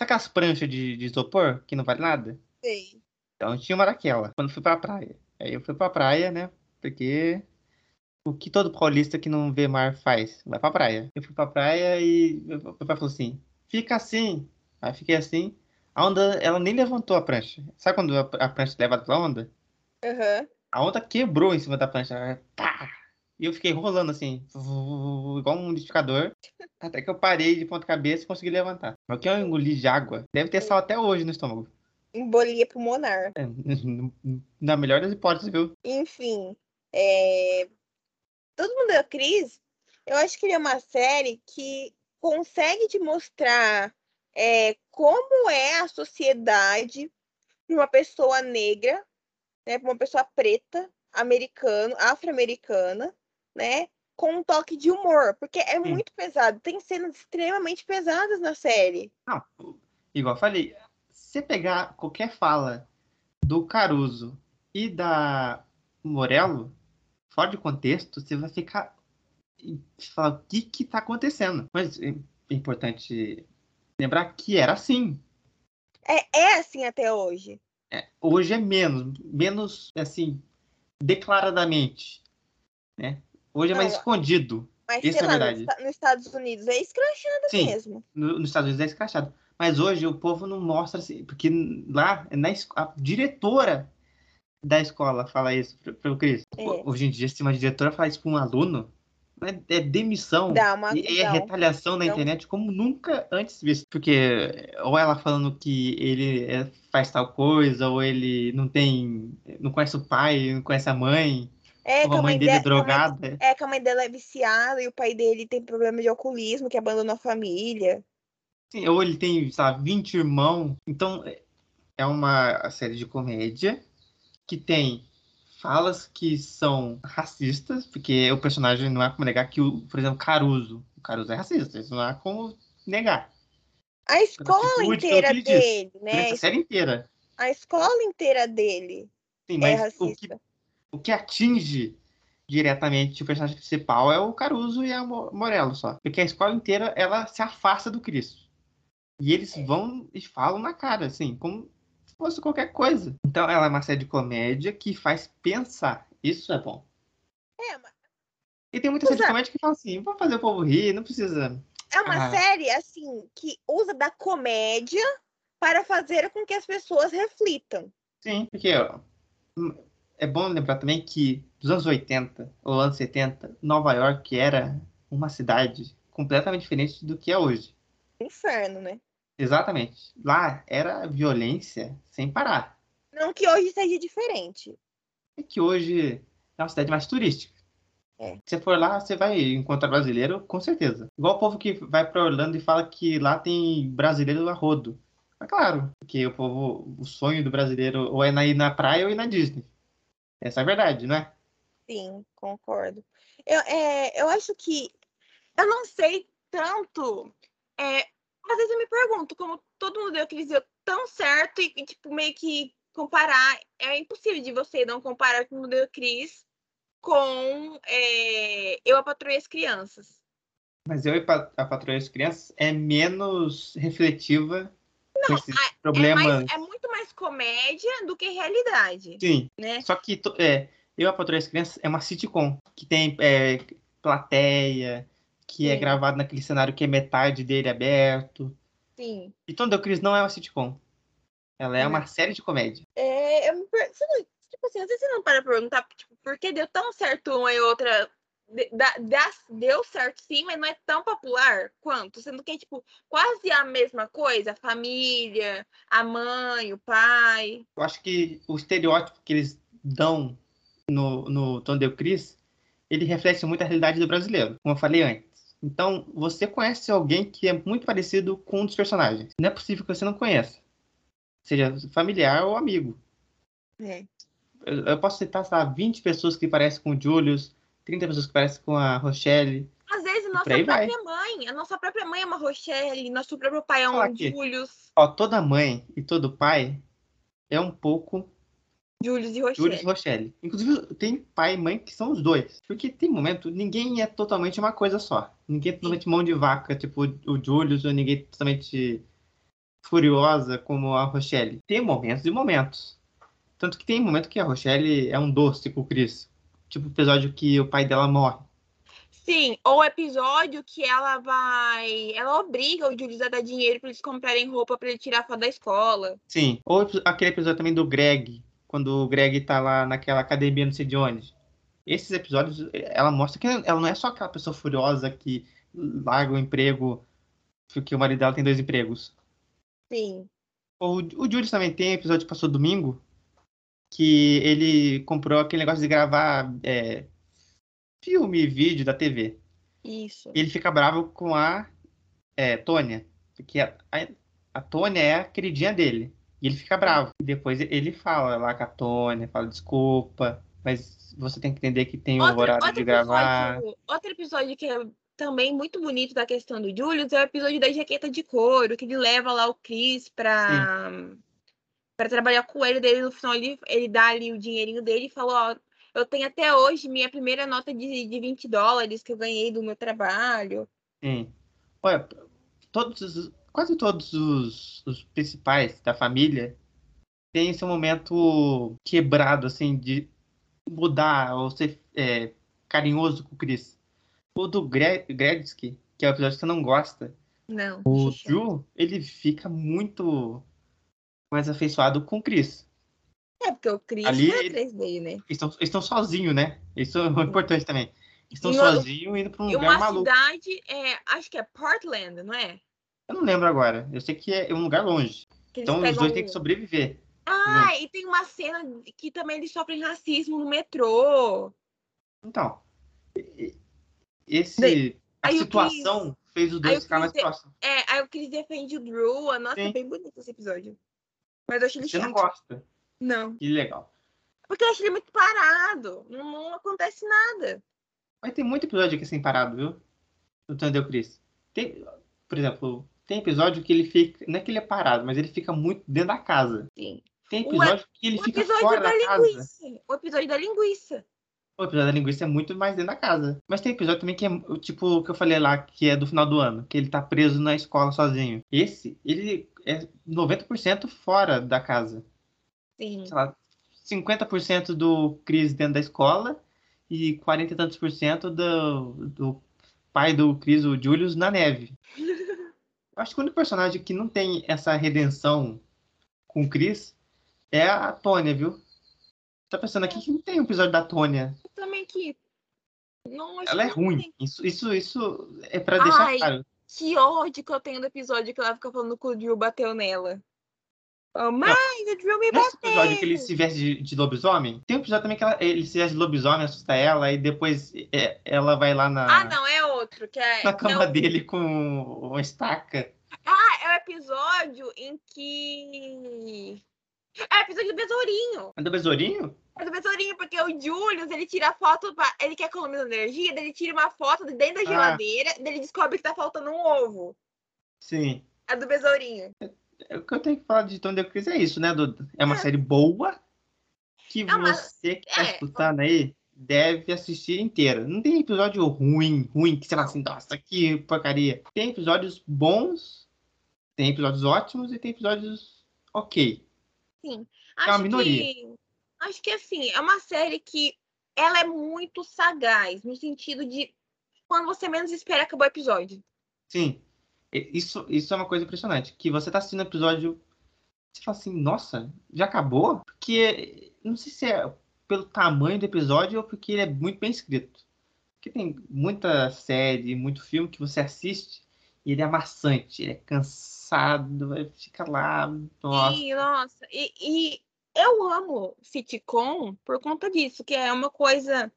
S2: aquelas pranchas de, de isopor que não vale nada?
S1: Sei.
S2: Então tinha uma daquela, quando fui pra praia. Aí eu fui pra praia, né? Porque o que todo paulista que não vê mar faz? Vai pra praia. Eu fui pra praia e o papai falou assim: fica assim. Aí fiquei assim. A onda, ela nem levantou a prancha. Sabe quando a, a prancha é levada pela onda?
S1: Aham.
S2: A onda quebrou em cima da prancha. Pá! E eu fiquei rolando assim, igual um liquidificador. *laughs* Até que eu parei de ponta cabeça e consegui levantar. Mas o que eu engoli de água deve ter sal até hoje no estômago.
S1: Embolia pulmonar.
S2: É, *laughs* na melhor das hipóteses, viu?
S1: Enfim, é... Todo Mundo é Cris, eu acho que ele é uma série que consegue te mostrar é, como é a sociedade para uma pessoa negra, né, uma pessoa preta, americano, afro-americana, né, com um toque de humor, porque é muito pesado. Tem cenas extremamente pesadas na série.
S2: Não, igual eu falei, se você pegar qualquer fala do Caruso e da Morello, fora de contexto, você vai ficar. e falar o que que tá acontecendo. Mas é importante lembrar que era assim.
S1: É, é assim até hoje.
S2: É, hoje é menos, menos assim, declaradamente. Né? Hoje é mais
S1: Não,
S2: escondido.
S1: Mas,
S2: Isso
S1: sei
S2: é
S1: lá,
S2: verdade.
S1: nos, Esta- nos Estados Unidos é escrachado
S2: Sim.
S1: mesmo.
S2: No- nos Estados Unidos é escrachado. Mas hoje o povo não mostra assim, porque lá na es- a diretora da escola fala isso pro, Cris.
S1: É.
S2: Hoje em dia, se uma diretora fala isso para um aluno, é, é demissão.
S1: Uma
S2: E é
S1: não.
S2: retaliação na internet como nunca antes visto. Porque ou ela falando que ele é- faz tal coisa, ou ele não tem. não conhece o pai, não conhece a mãe,
S1: É
S2: ou
S1: que
S2: a mãe dele é
S1: mãe-
S2: drogada.
S1: É que a mãe dela é viciada e o pai dele tem problema de alcoolismo, que abandonou a família.
S2: Sim, ou ele tem, lá, 20 irmãos. Então, é- é uma série de comédia que tem falas que são racistas, porque o personagem não há como negar que, o, por exemplo, Caruso. O Caruso é racista, isso não há como negar.
S1: A escola
S2: atitude,
S1: inteira
S2: pelo que ele diz.
S1: dele, né?
S2: A série inteira.
S1: A escola inteira dele
S2: Sim,
S1: é
S2: mas o que,
S1: racista.
S2: o que atinge diretamente o personagem principal é o Caruso e a Mo- Morello só. Porque a escola inteira, ela se afasta do Cristo. E eles
S1: É.
S2: vão e falam na cara, assim, como fosse qualquer coisa. Então, ela é uma série de comédia que faz pensar. Isso é bom.
S1: É, mas
S2: E tem muita
S1: Usa-
S2: série de comédia que fala assim, vamos fazer o povo rir, não precisa.
S1: é uma
S2: Ah.
S1: série, assim, que usa da comédia para fazer com que as pessoas reflitam.
S2: Sim, porque ó, hum, é bom lembrar também que dos anos 80 ou anos 70, Nova York era uma cidade completamente diferente do que é hoje.
S1: Inferno, né?
S2: Exatamente. Lá era violência sem parar.
S1: Não que hoje seja diferente.
S2: É que hoje é uma cidade mais turística.
S1: É.
S2: Se você for lá, você vai encontrar brasileiro, com certeza. Igual o povo que vai para Orlando e fala que lá tem brasileiro a rodo. Mas claro, porque o povo, o sonho do brasileiro ou é na- ir na praia ou ir na Disney. Essa é a verdade, não é?
S1: Sim, concordo. Eu, é, eu acho que eu não sei tanto. É, às vezes eu me pergunto como todo mundo deu aquele deu tão certo e, tipo, meio que comparar. É impossível de você não comparar com o modelo Cris com é, Eu, a Patroa e as Crianças.
S2: Mas eu a Patroa e as Crianças é menos refletiva com esses
S1: É,
S2: problemas.
S1: mais- é muito mais comédia do que realidade,
S2: Sim,
S1: né?
S2: só que é, eu a Patroa e as Crianças é uma sitcom que tem é, plateia, que é
S1: Sim.
S2: gravado naquele cenário que é metade dele aberto.
S1: Sim.
S2: Então, The Chris não é uma sitcom. Ela é
S1: Uhum.
S2: uma série de comédia.
S1: É, eu me per... você não- tipo assim, às vezes você não para perguntar tipo, por que deu tão certo uma e outra. Da- da- deu certo sim, mas não é tão popular quanto. Sendo que é, tipo, quase a mesma coisa. A família, a mãe, o pai.
S2: Eu acho que o estereótipo que eles dão no, no Tom The Chris, ele reflete muito a realidade do brasileiro, como eu falei antes. Então, você conhece alguém que é muito parecido com um dos personagens. Não é possível que você não conheça. Seja familiar ou amigo.
S1: É.
S2: Eu, eu posso citar, sei lá, 20 pessoas que parecem com o Julius, 30 pessoas que parecem com a Rochelle.
S1: Às vezes a nossa
S2: aí vai.
S1: própria mãe, a nossa própria mãe é uma Rochelle, nosso próprio pai é um. Julius.
S2: Ó, toda mãe e todo pai é um pouco
S1: Julius e
S2: Julius
S1: Rochelle.
S2: e Rochelle. Inclusive, tem pai e mãe que são os dois. Porque tem momento, ninguém é totalmente uma coisa só. Ninguém é totalmente mão de vaca, tipo o Julius, ou ninguém é totalmente furiosa como a Rochelle. Tem momentos e momentos. Tanto que tem momento que a Rochelle é um doce com o Chris. Tipo o episódio que o pai dela morre.
S1: Sim, ou episódio que ela vai. Ela obriga o Julius a dar dinheiro pra eles comprarem roupa pra ele tirar foto da escola.
S2: Sim. Ou aquele episódio também do Greg, quando o Greg tá lá naquela academia, não sei de onde. Esses episódios, ela mostra que ela não é só aquela pessoa furiosa que larga o emprego porque o marido dela tem dois empregos.
S1: Sim.
S2: O, o Julius também tem episódio que passou domingo que ele comprou aquele negócio de gravar é, filme e vídeo da TV.
S1: Isso.
S2: E ele fica bravo com a é, Tônia, porque a, a, a Tônia é a queridinha dele. E ele fica bravo. E depois ele fala lá com a Tônia, fala desculpa, mas você tem que entender que tem o
S1: Outro,
S2: horário
S1: outro
S2: de gravar.
S1: episódio, outro episódio que é também muito bonito da questão do Julius é o episódio da jaqueta de couro, que ele leva lá o Chris pra, pra trabalhar com ele. Dele no final ele, ele dá ali o dinheirinho dele e fala: Ó, eu tenho até hoje minha primeira nota de, de 20 dólares que eu ganhei do meu trabalho.
S2: Sim. Olha, todos, os- quase todos os, os principais da família têm esse momento quebrado, assim, de mudar ou ser é, carinhoso com o Chris. O do Gre Gretzky, que é o episódio que você não gosta,
S1: Não.
S2: o. Drew, ele fica muito mais afeiçoado com o Chris.
S1: É, porque o Chris
S2: Ali
S1: atrás dele, né?
S2: Eles estão, estão sozinhos, né? Isso é importante também. Estão
S1: E uma-
S2: sozinhos indo para um
S1: E
S2: lugar
S1: uma
S2: maluco.
S1: cidade, é, acho que é Portland, não é?
S2: Eu não lembro agora. Eu sei que é um lugar longe. Então os dois têm que sobreviver.
S1: Ah, e tem uma cena que também eles sofrem racismo no metrô.
S2: Então, esse,
S1: Daí-
S2: a situação fez os dois ficar mais
S1: Chris-
S2: próximos.
S1: É, aí o Chris defende o Drew. a- Nossa, é
S2: Sim.
S1: bem bonito esse episódio. Mas eu acho ele
S2: Você não
S1: chato.
S2: gosta.
S1: Não.
S2: Que legal.
S1: Porque eu acho ele muito parado. Não, não acontece nada.
S2: Mas tem muito episódio aqui sem parado, viu? Do Tandeu Chris. Tem, por exemplo, tem episódio que ele fica. Não é que ele é parado, mas ele fica muito dentro da casa.
S1: Sim.
S2: Tem
S1: O
S2: episódio que ele
S1: O
S2: fica fora
S1: da
S2: da casa.
S1: linguiça. O episódio da linguiça.
S2: O episódio da linguiça é muito mais dentro da casa. Mas tem episódio também que é tipo o que eu falei lá, que é do final do ano, que ele tá preso na escola sozinho. Esse, ele é 90% fora da casa.
S1: Sim.
S2: Sei lá, 50% do Chris dentro da escola e 40 e tantos por cento do, do pai do Chris, o Julius, na neve. *laughs* Acho que o único personagem que não tem essa redenção com o Chris é a Tônia, viu? Tá pensando aqui que não tem um episódio da Tônia.
S1: Eu também que. Não,
S2: Ela é ruim.
S1: tem.
S2: Isso, isso, isso é pra deixar
S1: Ai.
S2: claro.
S1: Que ódio que eu tenho do episódio que ela fica falando que o Drew bateu nela. Oh, mãe, o Drew me
S2: Nesse episódio que ele
S1: bateu.
S2: se veste de, de lobisomem, tem um episódio também que ela- ele se veste de lobisomem, assusta ela, e depois é, ela vai lá na,
S1: Ah, não, é outro. Que é,
S2: na
S1: é
S2: cama
S1: o-
S2: dele com uma estaca.
S1: Ah, é o episódio em que. É o episódio do besourinho.
S2: É do besourinho?
S1: É do besourinho, porque o Julius, ele tira a foto, pra... ele quer economizar energia, ele tira uma foto de dentro da
S2: Ah.
S1: geladeira, daí ele descobre que tá faltando um ovo.
S2: Sim.
S1: É do besourinho.
S2: É, O que eu tenho que falar de Tony Cruise é isso, né, Duda? É uma
S1: É.
S2: série boa que
S1: Não, mas-
S2: você que tá
S1: é.
S2: escutando aí deve assistir inteira. Não tem episódio ruim, ruim, que você fala
S1: Não.
S2: assim, nossa, que porcaria. Tem episódios bons, tem episódios ótimos e tem episódios ok.
S1: Sim.
S2: É uma
S1: Acho
S2: minoria.
S1: que. Acho que assim, é uma série que ela é muito sagaz, no sentido de quando você menos espera acabou o episódio.
S2: Sim. Isso, isso é uma coisa impressionante. Que você tá assistindo o episódio, você fala assim, nossa, já acabou? Porque não sei se é pelo tamanho do episódio ou porque ele é muito bem escrito. Porque tem muita série, muito filme que você assiste e ele é maçante, ele é cansado, aí fica lá, nossa.
S1: E, nossa, e, e eu amo sitcom por conta disso, que é uma coisa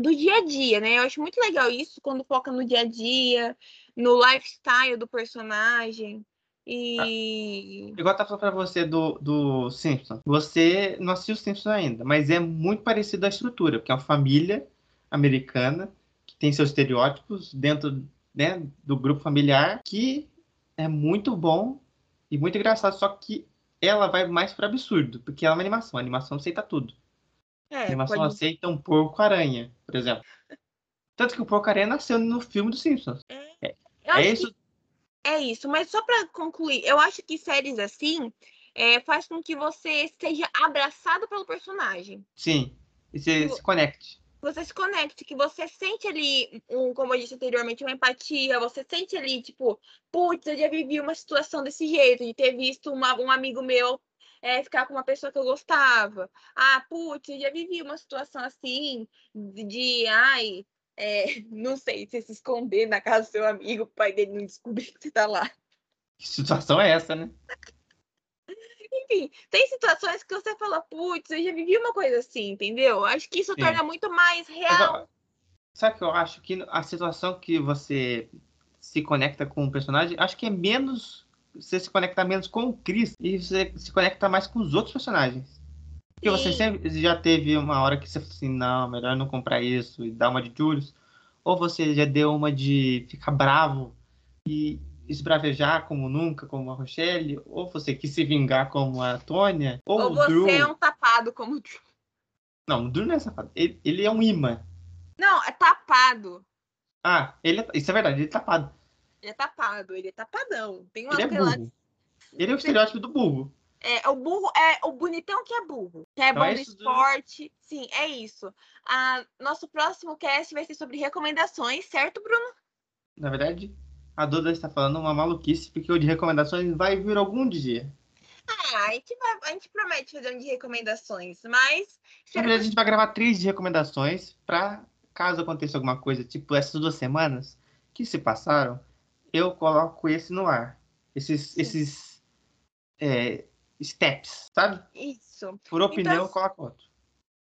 S1: do dia a dia, né? Eu acho muito legal isso quando foca no dia a dia, no lifestyle do personagem. E
S2: Igual eu tava falando pra você do, do Simpsons. Você não assistiu os Simpsons ainda, mas é muito parecido a estrutura, porque é uma família americana que tem seus estereótipos dentro né, do grupo familiar, que é muito bom e muito engraçado, só que ela vai mais para absurdo, porque ela é uma animação. A animação aceita tudo. A
S1: é,
S2: animação
S1: pode...
S2: aceita um porco-aranha, por exemplo. Tanto que o porco-aranha nasceu no filme dos Simpsons. É
S1: acho que
S2: isso?
S1: É isso, mas só para concluir, eu acho que séries assim é, faz com que você seja abraçado pelo personagem.
S2: Sim. E você se conecte.
S1: Você se conecte, que você sente ali, um, como eu disse anteriormente, uma empatia, você sente ali, tipo, putz, eu já vivi uma situação desse jeito, de ter visto uma- um amigo meu é, ficar com uma pessoa que eu gostava. Ah, putz, eu já vivi uma situação assim, de, de, ai, é, *laughs* não sei, você se esconder na casa do seu amigo, o pai dele não descobrir que você tá lá.
S2: Que situação é essa, né?
S1: Enfim, tem situações que você fala, putz, eu já vivi uma coisa assim, entendeu? Acho que isso
S2: Sim.
S1: torna muito mais real.
S2: Sabe que eu acho que a situação que você se conecta com o personagem, acho que é menos. Você se conecta menos com o Chris e você se conecta mais com os outros personagens. Porque você sempre já teve uma hora que você falou assim, não, melhor não comprar isso e dar uma de Julius. Ou você já deu uma de ficar bravo e esbravejar como nunca, como a Rochelle. Ou você quis se vingar como a Tônia. Ou,
S1: Ou você
S2: Drew.
S1: é um tapado como o Drew.
S2: Não, o Drew não é safado. Ele, ele é um imã.
S1: Não, é tapado.
S2: Ah, ele é... isso é verdade, ele é tapado.
S1: Ele é tapado, ele é tapadão. Tem uma
S2: Ele é
S1: lá.
S2: burro. Ele é o estereótipo do burro.
S1: É, o burro é o bonitão que é burro. Que é
S2: Então
S1: bom
S2: é
S1: no
S2: isso do-
S1: esporte. Sim, é isso. Ah, nosso próximo cast vai ser sobre recomendações, certo, Bruno?
S2: Na verdade, a Duda está falando uma maluquice, porque o de recomendações vai vir algum dia.
S1: Ah, a gente, vai, a gente promete fazer um de recomendações, mas.
S2: Na verdade, a gente vai gravar três de recomendações para caso aconteça alguma coisa, tipo essas duas semanas que se passaram, eu coloco esse no ar. Esses,
S1: Sim.
S2: esses é, steps, sabe?
S1: Isso.
S2: Por opinião,
S1: Então,
S2: eu coloco outro.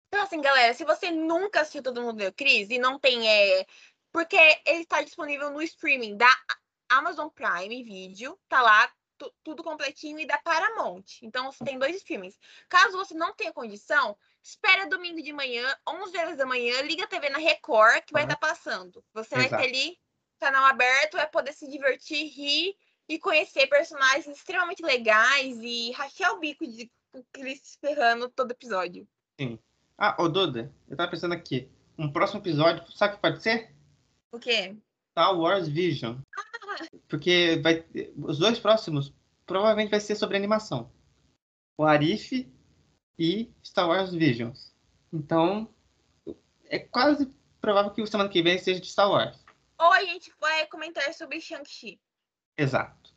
S1: Então, assim, galera, se você nunca assistiu Todo Mundo Deu Crise e não tem. É... Porque ele está disponível no streaming da Amazon Prime Video, tá lá tu- tudo completinho e da Paramount. Então, você tem dois streamings. Caso você não tenha condição, espera domingo de manhã, 11 horas da manhã, liga a TV na Record, que vai
S2: Uhum.
S1: estar passando. Você vai
S2: Exato.
S1: ter ali, canal aberto, vai poder se divertir, rir e conhecer personagens extremamente legais e rachar o bico de o Chris ferrando todo episódio.
S2: Ah, ô Duda, eu tava pensando aqui. Um próximo episódio, sabe o que pode ser?
S1: O quê?
S2: Star Wars Vision. Porque vai os dois próximos provavelmente vai ser sobre animação. O Arif e Star Wars Visions. Então, é quase provável que o semana que vem seja de Star Wars.
S1: Ou a gente vai comentar sobre Shang-Chi.
S2: Exato.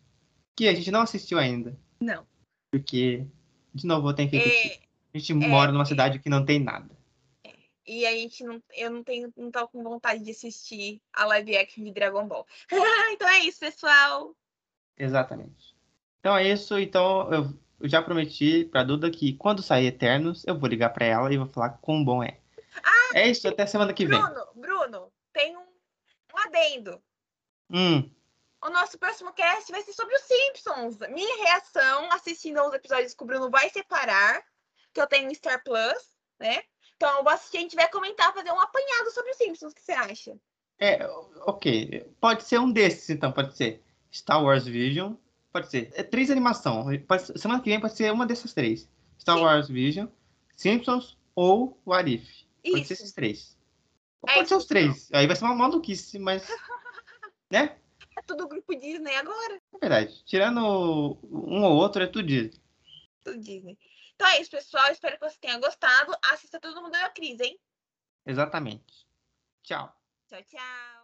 S2: Que a gente não assistiu ainda.
S1: Não.
S2: Porque, de novo, eu tenho que repetir.
S1: É,
S2: A gente mora numa cidade que não tem nada.
S1: e a gente não. Eu não tenho. Não tô com vontade de assistir a live action de Dragon Ball. *laughs* então é isso, pessoal.
S2: Exatamente. Então é isso. Então eu, eu já prometi pra Duda que quando sair Eternos, eu vou ligar pra ela e vou falar quão bom é. é isso, até semana que vem.
S1: Bruno, Bruno, tem um, um adendo.
S2: Hum,
S1: O nosso próximo cast vai ser sobre os Simpsons. Minha reação assistindo aos episódios que o Bruno vai separar, que eu tenho Star Plus, né? Então eu vou assistir, a gente vai comentar, fazer um apanhado sobre os Simpsons. O que você acha?
S2: é, ok. Pode ser um desses, então, pode ser. Star Wars Vision, pode ser. É três animação. Pode ser- semana que vem pode ser uma dessas três. Star
S1: Sim.
S2: Wars Vision, Simpsons ou What If. Pode ser
S1: Isso.
S2: esses três. Ou
S1: É
S2: pode ser os três. Aí vai ser uma maluquice, mas. *laughs* né?
S1: É tudo grupo Disney agora.
S2: É verdade. Tirando um ou outro, é tudo Disney.
S1: Tudo Disney. Então é isso, pessoal. Espero que você tenha gostado. Assista todo mundo da Cris, hein?
S2: Exatamente. Tchau.
S1: Tchau, tchau.